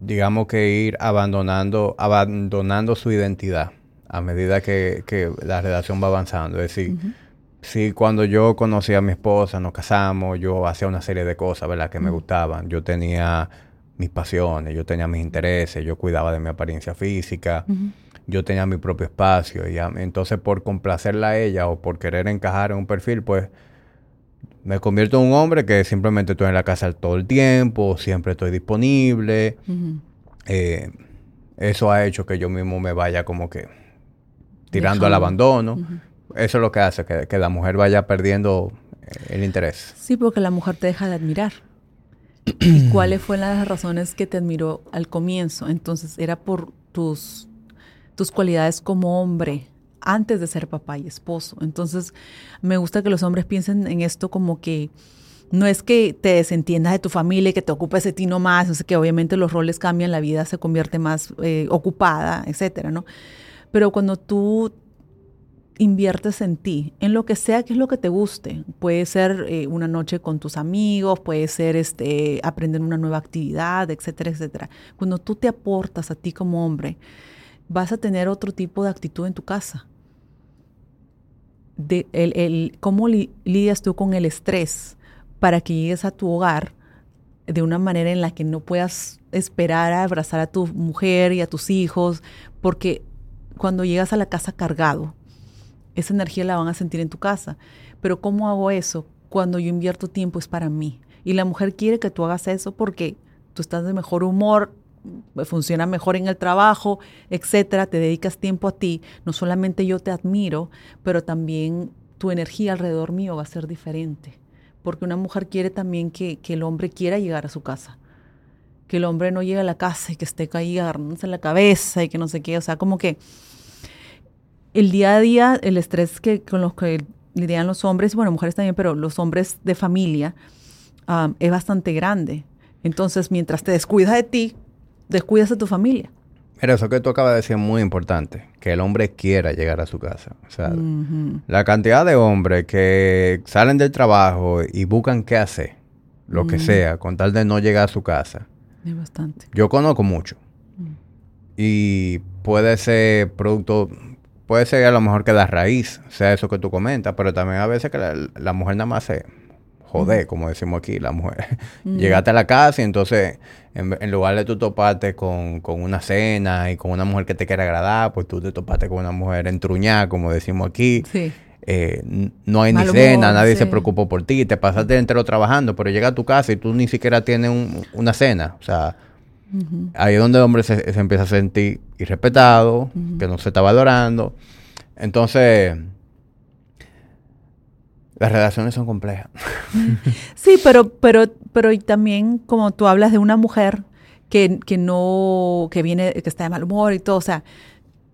digamos que ir abandonando, abandonando su identidad a medida que, la relación va avanzando. Es decir, si cuando yo conocí a mi esposa, nos casamos, yo hacía una serie de cosas, ¿verdad? Que me gustaban. Yo tenía mis pasiones, yo tenía mis intereses, yo cuidaba de mi apariencia física yo tenía mi propio espacio. Y entonces por complacerla a ella o por querer encajar en un perfil, pues me convierto en un hombre que simplemente estoy en la casa todo el tiempo, siempre estoy disponible. Eh, eso ha hecho que yo mismo me vaya como que tirando al abandono. Eso es lo que hace que, que la mujer vaya perdiendo el interés. Sí, porque la mujer te deja de admirar. ¿Y [clears throat] cuáles fueron las razones que te admiró al comienzo? Entonces, era por tus tus cualidades como hombre antes de ser papá y esposo. Entonces, me gusta que los hombres piensen en esto como que no es que te desentiendas de tu familia y que te ocupes de ti nomás, o sea, que obviamente los roles cambian, la vida se convierte más eh, ocupada, etcétera, ¿no? Pero cuando tú inviertes en ti, en lo que sea que es lo que te guste. Puede ser eh, una noche con tus amigos, puede ser este, aprender una nueva actividad, etcétera, etcétera. Cuando tú te aportas a ti como hombre, vas a tener otro tipo de actitud en tu casa. De el, ¿Cómo lidias tú con el estrés para que llegues a tu hogar de una manera en la que no puedas esperar a abrazar a tu mujer y a tus hijos? Porque cuando llegas a la casa cargado, esa energía la van a sentir en tu casa. Pero ¿cómo hago eso? Cuando yo invierto tiempo es para mí. Y la mujer quiere que tú hagas eso porque tú estás de mejor humor, funciona mejor en el trabajo, etcétera, te dedicas tiempo a ti, no solamente yo te admiro, pero también tu energía alrededor mío va a ser diferente. Porque una mujer quiere también que, el hombre quiera llegar a su casa. que el hombre no llegue a la casa y que esté ahí agarrándose la cabeza y que no sé qué, o sea, como que el día a día, el estrés que con los que lidian los hombres, bueno, mujeres también, pero los hombres de familia, um, es bastante grande. Entonces, mientras te descuidas de ti, descuidas de tu familia. Mira, eso que tú acabas de decir es muy importante, que el hombre quiera llegar a su casa. O sea, la cantidad de hombres que salen del trabajo y buscan qué hacer, lo que sea, con tal de no llegar a su casa. Es bastante. Yo conozco mucho. Y puede ser producto, puede ser a lo mejor que la raíz sea eso que tú comentas, pero también a veces que la, mujer nada más se jode, como decimos aquí, la mujer. Llegaste a la casa y entonces en, lugar de tú toparte con, una cena y con una mujer que te quiera agradar, pues tú te topaste con una mujer entruñada, como decimos aquí. Eh, no hay ni cena, nadie se preocupó por ti, te pasaste entero trabajando, pero llega a tu casa y tú ni siquiera tienes una cena. O sea, ahí es donde el hombre se, empieza a sentir irrespetado, que no se está valorando. Entonces, las relaciones son complejas. [laughs] Sí, pero, pero, pero también como tú hablas de una mujer que, que no, que viene, que está de mal humor y todo, o sea,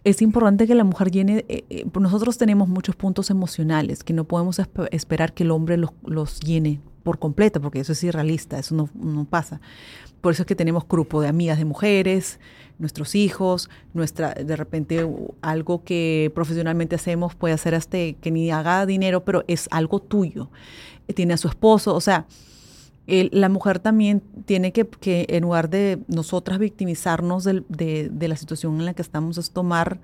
es importante que la mujer llene, eh, eh, nosotros tenemos muchos puntos emocionales que no podemos esperar que el hombre los, los, llene por completo, porque eso es irrealista, eso no, no, pasa. Por eso es que tenemos grupo de amigas de mujeres, nuestros hijos, nuestra, de repente algo que profesionalmente hacemos puede hacer hasta que ni haga dinero, pero es algo tuyo. Eh, tiene a su esposo, o sea, la mujer también tiene que, que, en lugar de nosotras victimizarnos de, la situación en la que estamos, es tomar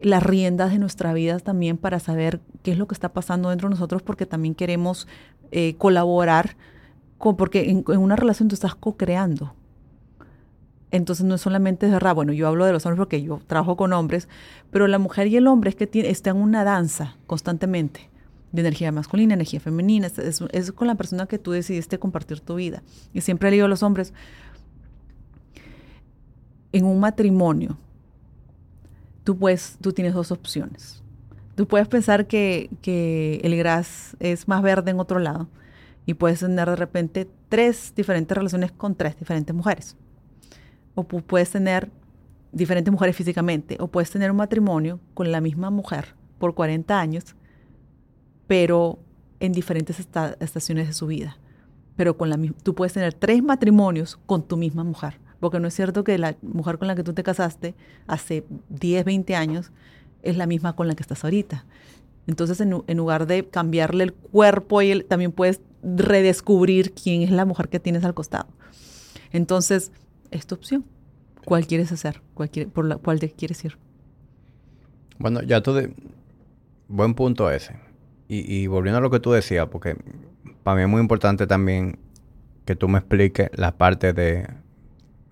las riendas de nuestra vida también para saber qué es lo que está pasando dentro de nosotros, porque también queremos eh, colaborar, con, porque en, una relación tú estás co-creando. Entonces no es solamente de bueno, yo hablo de los hombres porque yo trabajo con hombres, pero la mujer y el hombre es que tiene, están en una danza constantemente de energía masculina, energía femenina, es, con la persona que tú decidiste compartir tu vida. Y siempre le digo a los hombres, en un matrimonio, tú, puedes, tú tienes dos opciones. Tú puedes pensar que, que el gras es más verde en otro lado y puedes tener de repente tres diferentes relaciones con tres diferentes mujeres. O puedes tener diferentes mujeres físicamente, o puedes tener un matrimonio con la misma mujer por 40 años pero en diferentes estaciones de su vida. Pero con la tú puedes tener tres matrimonios con tu misma mujer, porque no es cierto que la mujer con la que tú te casaste hace 10, 20 años es la misma con la que estás ahorita. Entonces, en, lugar de cambiarle el cuerpo, y también puedes redescubrir quién es la mujer que tienes al costado. Entonces, es tu opción. ¿Cuál quieres hacer? ¿Cuál ¿Por la cuál te quieres ir? Bueno, ya tú de... Buen punto ese. Y, volviendo a lo que tú decías, porque para mí es muy importante también que tú me expliques la parte de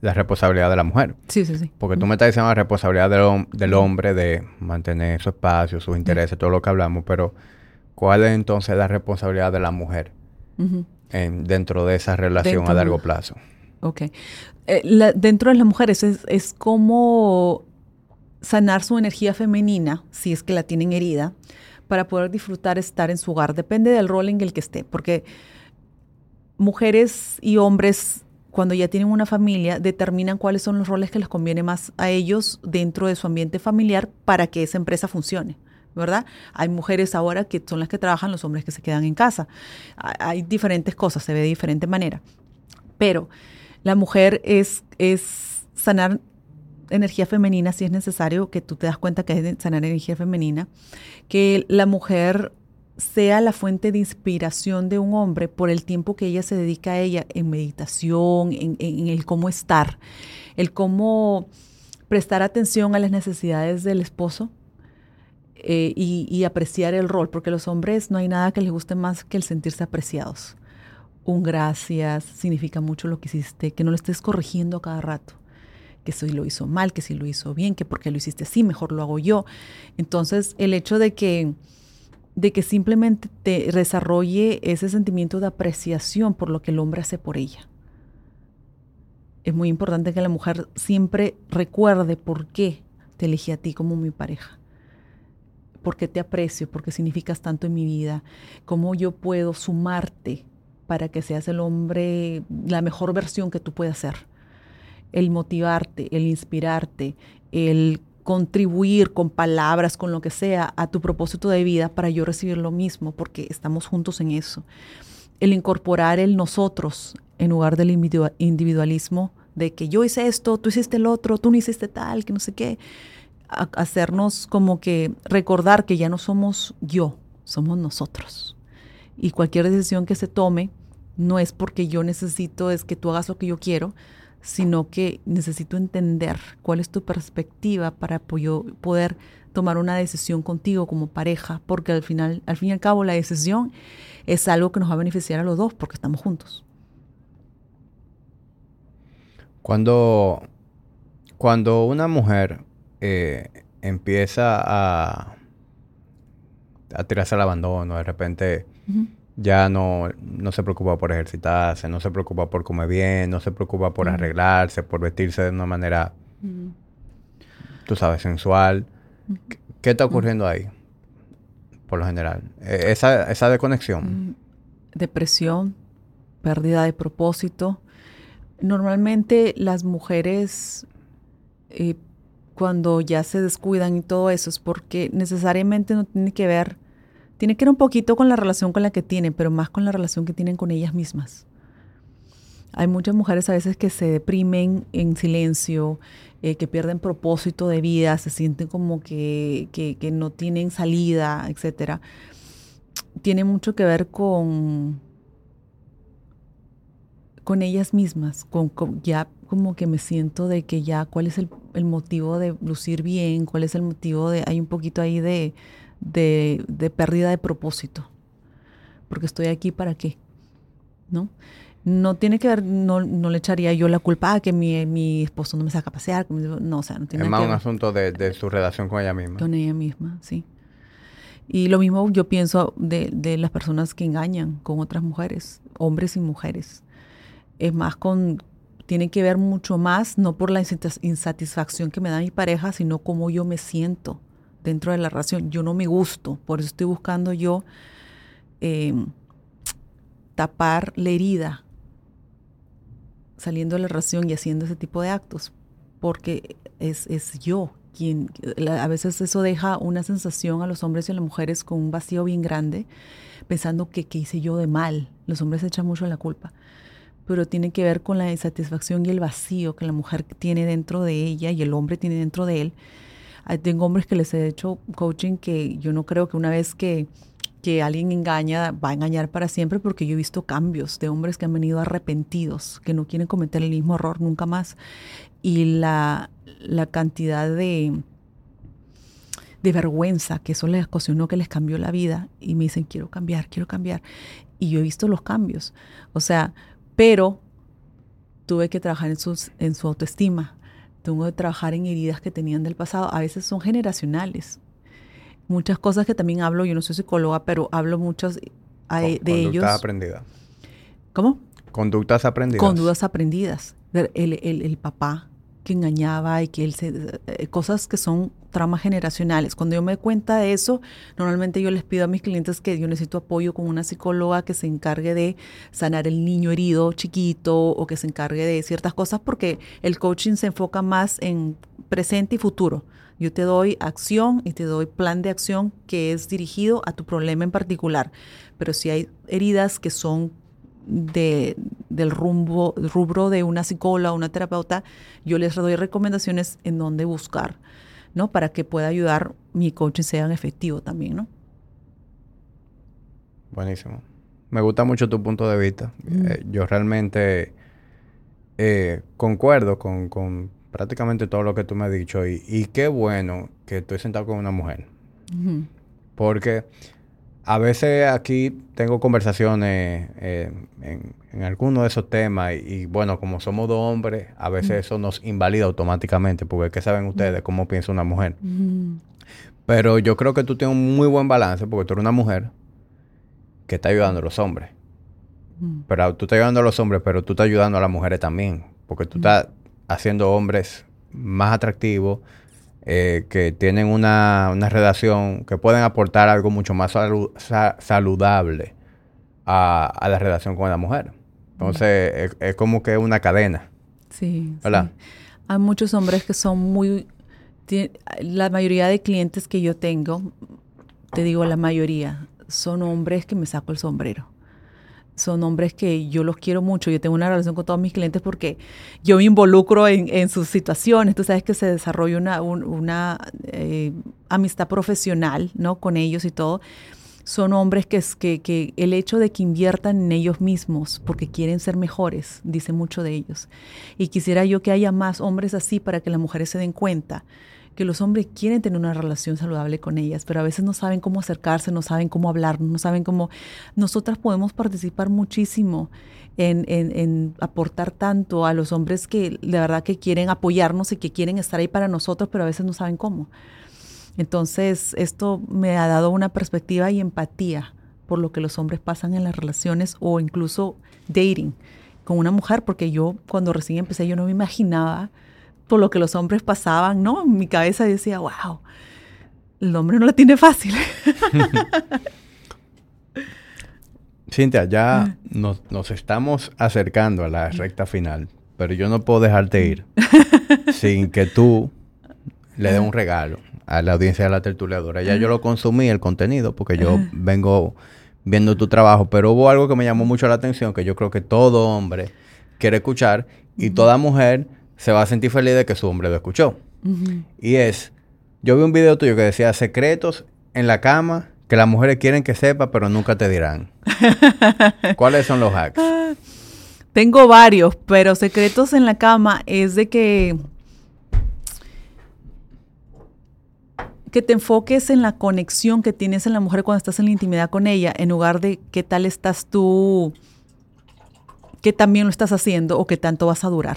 la responsabilidad de la mujer. Sí, sí, sí. Porque tú me estás diciendo la responsabilidad del, hombre de mantener su espacio, sus intereses, todo lo que hablamos, pero ¿cuál es entonces la responsabilidad de la mujer dentro de esa relación a largo plazo? Ok. Eh, dentro de las mujeres es, es como sanar su energía femenina, si es que la tienen herida, para poder disfrutar estar en su hogar. Depende del rol en el que esté, porque mujeres y hombres cuando ya tienen una familia determinan cuáles son los roles que les conviene más a ellos dentro de su ambiente familiar para que esa empresa funcione. ¿verdad? Hay mujeres ahora que son las que trabajan, los hombres que se quedan en casa. Hay diferentes cosas, se ve de diferente manera. Pero la mujer es, es sanar energía femenina si es necesario, que tú te das cuenta que es sanar energía femenina, que la mujer sea la fuente de inspiración de un hombre por el tiempo que ella se dedica a ella en meditación, en, el cómo estar, el cómo prestar atención a las necesidades del esposo eh, y, y, apreciar el rol, porque los hombres no hay nada que les guste más que el sentirse apreciados. Un gracias significa mucho lo que hiciste, que no lo estés corrigiendo a cada rato que si lo hizo mal, que si lo hizo bien, que porque lo hiciste así, mejor lo hago yo. Entonces, el hecho de que, de que simplemente te desarrolle ese sentimiento de apreciación por lo que el hombre hace por ella. Es muy importante que la mujer siempre recuerde por qué te elegí a ti como mi pareja. Por qué te aprecio, porque significas tanto en mi vida, cómo yo puedo sumarte para que seas el hombre, la mejor versión que tú puedas ser el motivarte, el inspirarte, el contribuir con palabras, con lo que sea, a tu propósito de vida para yo recibir lo mismo, porque estamos juntos en eso. El incorporar el nosotros en lugar del individualismo de que yo hice esto, tú hiciste el otro, tú no hiciste tal, que no sé qué. hacernos como que recordar que ya no somos yo, somos nosotros. Y cualquier decisión que se tome no es porque yo necesito, es que tú hagas lo que yo quiero, sino que necesito entender cuál es tu perspectiva para poder tomar una decisión contigo como pareja, porque al final, al fin y al cabo, la decisión es algo que nos va a beneficiar a los dos porque estamos juntos. Cuando, cuando una mujer eh, empieza a, a tirarse al abandono, de repente ya no, no se preocupa por ejercitarse, no se preocupa por comer bien, no se preocupa por arreglarse, por vestirse de una manera, tú sabes, sensual. ¿Qué, está ocurriendo ahí? Por lo general. E, esa, esa desconexión. Mm, depresión, pérdida de propósito. Normalmente las mujeres, eh, cuando ya se descuidan y todo eso, es porque necesariamente no tiene que ver tiene que ver un poquito con la relación con la que tienen, pero más con la relación que tienen con ellas mismas. Hay muchas mujeres a veces que se deprimen en silencio, eh, que pierden propósito de vida, se sienten como que, que, no tienen salida, etc. Tiene mucho que ver con, con ellas mismas, con, ya como que me siento de que ya cuál es el, el motivo de lucir bien, cuál es el motivo de, hay un poquito ahí de, de, pérdida de propósito. Porque estoy aquí para qué, ¿no? No tiene que ver, no, le echaría yo la culpa a que mi, esposo no me saca a pasear. No, o sea, no tiene Es más un asunto de, su relación con ella misma. Con ella misma, sí. Y lo mismo yo pienso de, de, las personas que engañan con otras mujeres, hombres y mujeres. Es más con, tiene que ver mucho más, no por la insatisfacción que me da mi pareja, sino cómo yo me siento dentro de la relación. Yo no me gusto, por eso estoy buscando yo em, tapar la herida saliendo de la relación y haciendo ese tipo de actos, porque es, es yo quien, a veces eso deja una sensación a los hombres y a las mujeres con un vacío bien grande, pensando que, que hice yo de mal. Los hombres echan mucho la culpa pero tiene que ver con la insatisfacción y el vacío que la mujer tiene dentro de ella y el hombre tiene dentro de él, tengo hombres que les he hecho coaching que yo no creo que una vez que, que alguien engaña, va a engañar para siempre, porque yo he visto cambios de hombres que han venido arrepentidos, que no quieren cometer el mismo error nunca más. Y la, la cantidad de, de vergüenza que eso les ocasionó, que les cambió la vida, y me dicen, quiero cambiar, quiero cambiar. Y yo he visto los cambios. O sea, pero tuve que trabajar en, sus, en su autoestima tengo que trabajar en heridas que tenían del pasado. A veces son generacionales. Muchas cosas que también hablo, yo no soy psicóloga, pero hablo muchas de ellos. Conductas aprendidas. ¿Cómo? Conductas aprendidas. Conductas aprendidas. El, el, el papá que engañaba y que él se... Eh, cosas que son traumas generacionales. Cuando yo me cuenta de eso, normalmente yo les pido a mis clientes que yo necesito apoyo con una psicóloga que se encargue de sanar el niño herido chiquito o que se encargue de ciertas cosas porque el coaching se enfoca más en presente y futuro. Yo te doy acción y te doy plan de acción que es dirigido a tu problema en particular. Pero si hay heridas que son de, del rumbo, rubro de una psicóloga o una terapeuta, yo les doy recomendaciones en dónde buscar, ¿no? Para que pueda ayudar mi coaching sea efectivo también, ¿no? Buenísimo. Me gusta mucho tu punto de vista. Mm. Eh, yo realmente eh, concuerdo con, prácticamente todo lo que tú me has dicho y, qué bueno que estoy sentado con una mujer. Porque a veces aquí tengo conversaciones eh, en, algunos de esos temas y, bueno, como somos dos hombres, a veces eso nos invalida automáticamente porque ¿qué saben ustedes cómo piensa una mujer? Pero yo creo que tú tienes un muy buen balance porque tú eres una mujer que está ayudando a los hombres. Pero tú estás ayudando a los hombres, pero tú estás ayudando a las mujeres también porque tú estás haciendo hombres más atractivos, eh, que tienen una, una, relación, que pueden aportar algo mucho más saludable a, la relación con la mujer. Entonces, es, como que una cadena. Sí. ¿Verdad? Hay muchos hombres que son muy... La mayoría de clientes que yo tengo, te digo la mayoría, son hombres que me saco el sombrero son hombres que yo los quiero mucho. Yo tengo una relación con todos mis clientes porque yo me involucro en, sus situaciones. Tú sabes que se desarrolla una, una eh, amistad profesional ¿no? con ellos y todo. Son hombres que, que, que el hecho de que inviertan en ellos mismos porque quieren ser mejores, dice mucho de ellos. Y quisiera yo que haya más hombres así para que las mujeres se den cuenta que los hombres quieren tener una relación saludable con ellas, pero a veces no saben cómo acercarse, no saben cómo hablar, no saben cómo... Nosotras podemos participar muchísimo en, aportar tanto a los hombres que de verdad que quieren apoyarnos y que quieren estar ahí para nosotros, pero a veces no saben cómo. Entonces, esto me ha dado una perspectiva y empatía por lo que los hombres pasan en las relaciones o incluso dating con una mujer, porque yo cuando recién empecé yo no me imaginaba por lo que los hombres pasaban, ¿no? En mi cabeza decía, wow, el hombre no la tiene fácil. [laughs] Cintia, ya nos, estamos acercando a la recta final, pero yo no puedo dejarte ir [laughs] sin que tú le des un regalo a la audiencia de la tertuliadora. Ya yo lo consumí, el contenido, porque yo vengo viendo tu trabajo, pero hubo algo que me llamó mucho la atención, que yo creo que todo hombre quiere escuchar y toda mujer se va a sentir feliz de que su hombre lo escuchó. Y es, yo vi un video tuyo que decía secretos en la cama que las mujeres quieren que sepa, pero nunca te dirán. [laughs] ¿Cuáles son los hacks? Tengo varios, pero secretos en la cama es de que que te enfoques en la conexión que tienes en la mujer cuando estás en la intimidad con ella, en lugar de qué tal estás tú, qué también lo estás haciendo o qué tanto vas a durar.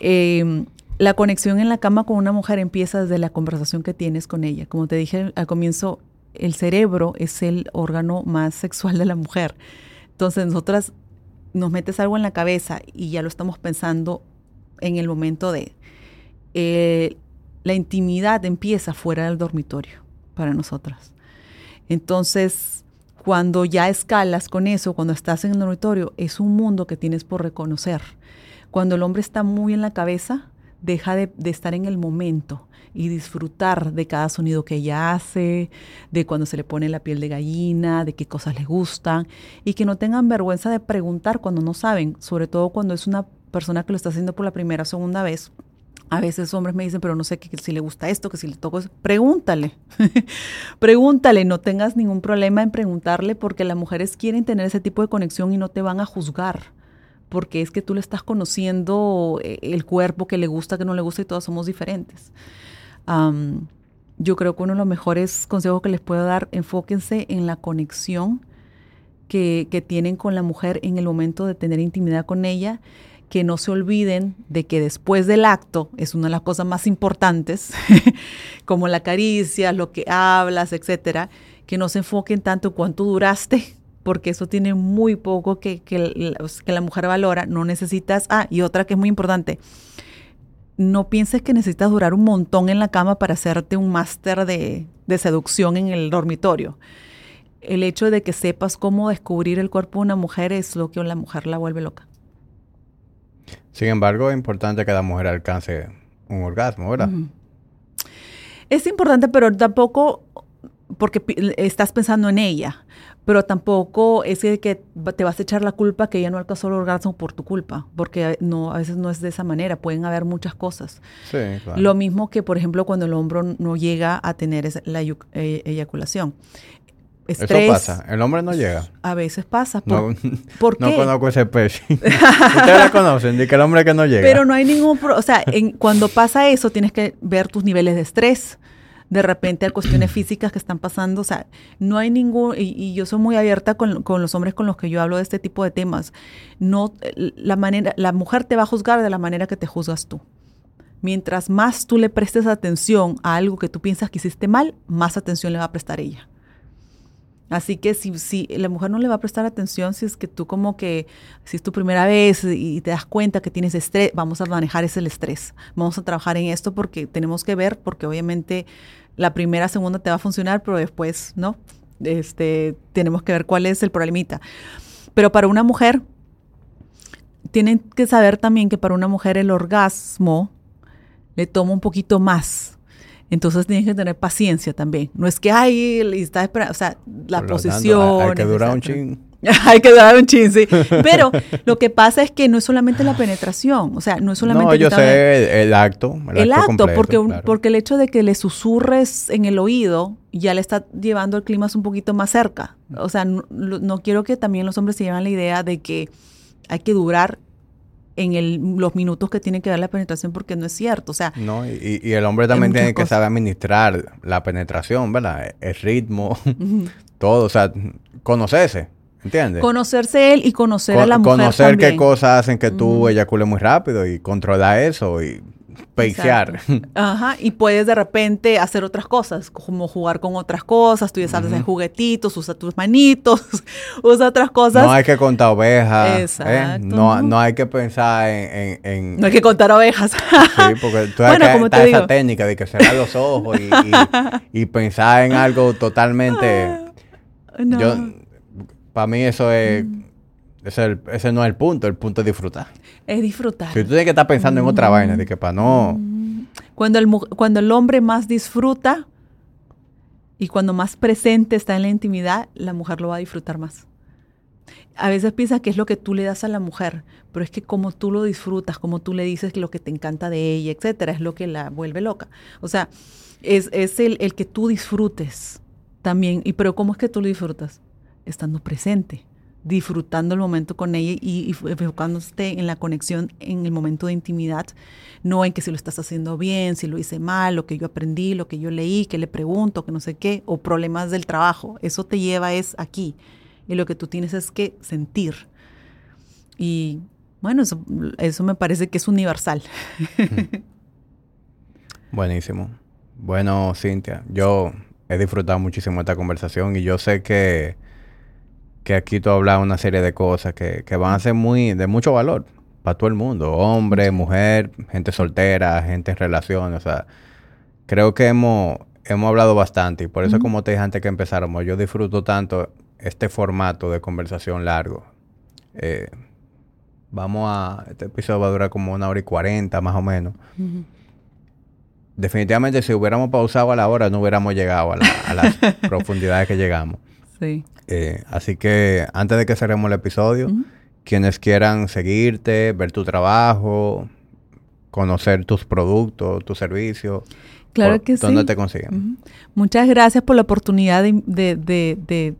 Em, la conexión en la cama con una mujer empieza desde la conversación que tienes con ella. Como te dije al comienzo, el cerebro es el órgano más sexual de la mujer. Entonces, nosotras nos metes algo en la cabeza y ya lo estamos pensando en el momento de... Eh, la intimidad empieza fuera del dormitorio para nosotras. Entonces, cuando ya escalas con eso, cuando estás en el dormitorio, es un mundo que tienes por reconocer cuando el hombre está muy en la cabeza, deja de, estar en el momento y disfrutar de cada sonido que ella hace, de cuando se le pone la piel de gallina, de qué cosas le gustan y que no tengan vergüenza de preguntar cuando no saben, sobre todo cuando es una persona que lo está haciendo por la primera o segunda vez. A veces hombres me dicen, pero no sé que, si le gusta esto, que si le toco eso. Pregúntale. [laughs] Pregúntale, no tengas ningún problema en preguntarle porque las mujeres quieren tener ese tipo de conexión y no te van a juzgar porque es que tú le estás conociendo eh, el cuerpo que le gusta, que no le gusta y todos somos diferentes. yo creo que uno de los mejores consejos que les puedo dar, enfóquense en la conexión que tienen con la mujer en el momento de tener intimidad con ella que no se olviden de que después del acto es una de las cosas más importantes, [laughs] como la caricia, lo que hablas, etcétera, que no se enfoquen tanto cuánto duraste porque eso tiene muy poco que, que, la mujer valora. No necesitas, ah, y otra que es muy importante, no pienses que necesitas durar un montón en la cama para hacerte un máster de, de, seducción en el dormitorio. El hecho de que sepas cómo descubrir el cuerpo de una mujer es lo que a la mujer la vuelve loca. Sin embargo, es importante que la mujer alcance un orgasmo, ¿verdad? Es importante, pero tampoco porque estás pensando en ella pero tampoco es que te vas a echar la culpa que ella no alcanzó el orgasmo por tu culpa, porque no, a veces no es de esa manera, pueden haber muchas cosas. Sí, claro. Lo mismo que, por ejemplo, cuando el hombre no llega a tener la eh, eyaculación. Eso pasa, el hombre no llega. A veces pasa. [laughs] ¿Por, no, no conozco ese pez. [laughs] Ustedes la conocen, de que el hombre que no llega. Pero no hay ningún... o sea, en, cuando pasa eso, tienes que ver tus niveles de estrés de repente hay cuestiones [clears throat] físicas que están pasando. O sea, no hay ningún, y, yo soy muy abierta con, los hombres con los que yo hablo de este tipo de temas. No, la manera, la mujer te va a juzgar de la manera que te juzgas tú. Mientras más tú le prestes atención a algo que tú piensas que hiciste mal, más atención le va a prestar ella. Así que si, la mujer no le va a prestar atención, si es que tú como que, si es tu primera vez y te das cuenta que tienes estrés, vamos a manejar ese estrés. Vamos a trabajar en esto porque tenemos que ver, porque obviamente la primera, segunda te va a funcionar, pero después, ¿no? Este, tenemos que ver cuál es el problemita. Pero para una mujer, tienen que saber también que para una mujer el orgasmo le toma un poquito más. Entonces tienes que tener paciencia también. No es que, ay, está esperando, o sea, la posición. [laughs] hay que durar un ching. Hay que dar un chin, sí. [laughs] Pero lo que pasa es que no es solamente la penetración, o sea, no es solamente... No, yo sé el, acto. El, acto, porque, porque el hecho de que le susurres en el oído ya le está llevando el clima un poquito más cerca. O sea, no, quiero que también los hombres se lleven la idea de que hay que durar en el, los minutos que tiene que dar la penetración porque no es cierto. O sea, no, y, el hombre también tiene que saber administrar la penetración, ¿verdad? El ritmo, [laughs] todo, o sea, conocerse. ¿Entiendes? Conocerse él y conocer a la mujer Conocer qué cosas hacen que tú eyacules muy rápido y controlar eso y peisear. [laughs] Ajá, y puedes de repente hacer otras cosas, como jugar con otras cosas, tú ya sabes hacer juguetitos, usa tus manitos, [laughs] usa otras cosas. No hay que contar ovejas. ¿eh? Exacto. No, no, hay que pensar en, No hay que contar ovejas. sí, porque [laughs] tú bueno, que, está esa técnica de que cerrar los ojos y, pensar en algo totalmente... no. Yo, para mí eso es... Mm. Ese, ese, no es el punto, el punto es disfrutar. Es disfrutar. Si tú tienes que estar pensando en otra vaina, de que para no... Mm. Cuando el, cuando el hombre más disfruta y cuando más presente está en la intimidad, la mujer lo va a disfrutar más. A veces piensas que es lo que tú le das a la mujer, pero es que como tú lo disfrutas, como tú le dices lo que te encanta de ella, etcétera, es lo que la vuelve loca. O sea, es, es el, el que tú disfrutes también. Y pero ¿cómo es que tú lo disfrutas? estando presente, disfrutando el momento con ella y, enfocándote en la conexión en el momento de intimidad, no en que si lo estás haciendo bien, si lo hice mal, lo que yo aprendí, lo que yo leí, que le pregunto, que no sé qué, o problemas del trabajo. Eso te lleva es aquí. Y lo que tú tienes es que sentir. Y bueno, eso, eso me parece que es universal. [laughs] Buenísimo. Bueno, Cintia, yo he disfrutado muchísimo esta conversación y yo sé que que aquí tú hablas una serie de cosas que, van a ser muy de mucho valor para todo el mundo, hombre, mujer, gente soltera, gente en relación, o sea, creo que hemos, hemos hablado bastante y por eso como te dije antes que empezáramos, yo disfruto tanto este formato de conversación largo. Eh, vamos a, este episodio va a durar como una hora y cuarenta más o menos. Definitivamente si hubiéramos pausado a la hora no hubiéramos llegado a las [laughs] profundidades que llegamos. Eh, así que antes de que cerremos el episodio, quienes quieran seguirte, ver tu trabajo, conocer tus productos, tus servicios. Claro que sí. ¿Dónde te consiguen? Muchas gracias por la oportunidad de,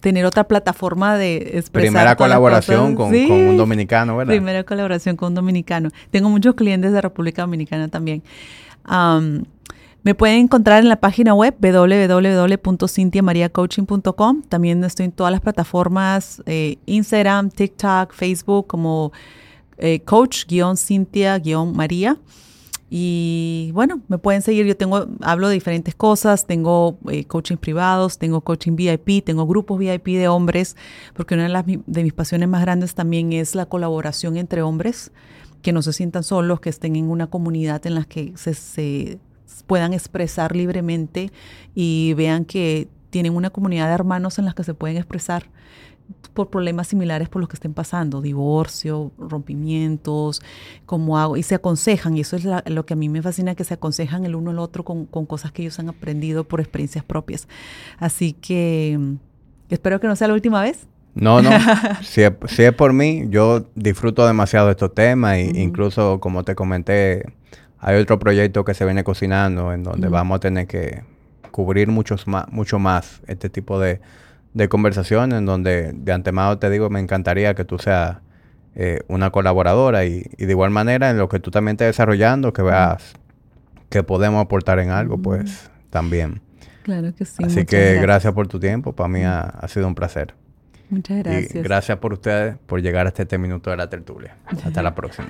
tener otra plataforma de expresar. Primera colaboración con, un dominicano, ¿verdad? Primera colaboración con un dominicano. Tengo muchos clientes de República Dominicana también. Me pueden encontrar en la página web www.cintiamariacoaching.com. También estoy en todas las plataformas, eh, Instagram, TikTok, Facebook, como eh, coach-cintia-maría. Y bueno, me pueden seguir. Yo tengo, hablo de diferentes cosas. Tengo eh, coaching privados, tengo coaching VIP, tengo grupos VIP de hombres, porque una de, las, mis pasiones más grandes también es la colaboración entre hombres, que no se sientan solos, que estén en una comunidad en la que se, se puedan expresar libremente y vean que tienen una comunidad de hermanos en las que se pueden expresar por problemas similares por los que estén pasando, divorcio, rompimientos, cómo hago, y se aconsejan, y eso es lo que a mí me fascina, que se aconsejan el uno al otro con, cosas que ellos han aprendido por experiencias propias. Así que mm, espero que no sea la última vez. No, no, [laughs] si, es, por mí, yo disfruto demasiado de estos temas, e incluso como te comenté hay otro proyecto que se viene cocinando en donde vamos a tener que cubrir muchos más, mucho más este tipo de, de conversaciones en donde de antemano te digo, me encantaría que tú seas eh, una colaboradora y, de igual manera en lo que tú también estés desarrollando, que veas que podemos aportar en algo, pues también. Claro que sí. Así que gracias. por tu tiempo, para mí ha, ha, sido un placer. Muchas gracias. Y gracias por ustedes por llegar a este minuto de la tertulia. Hasta [laughs] la próxima.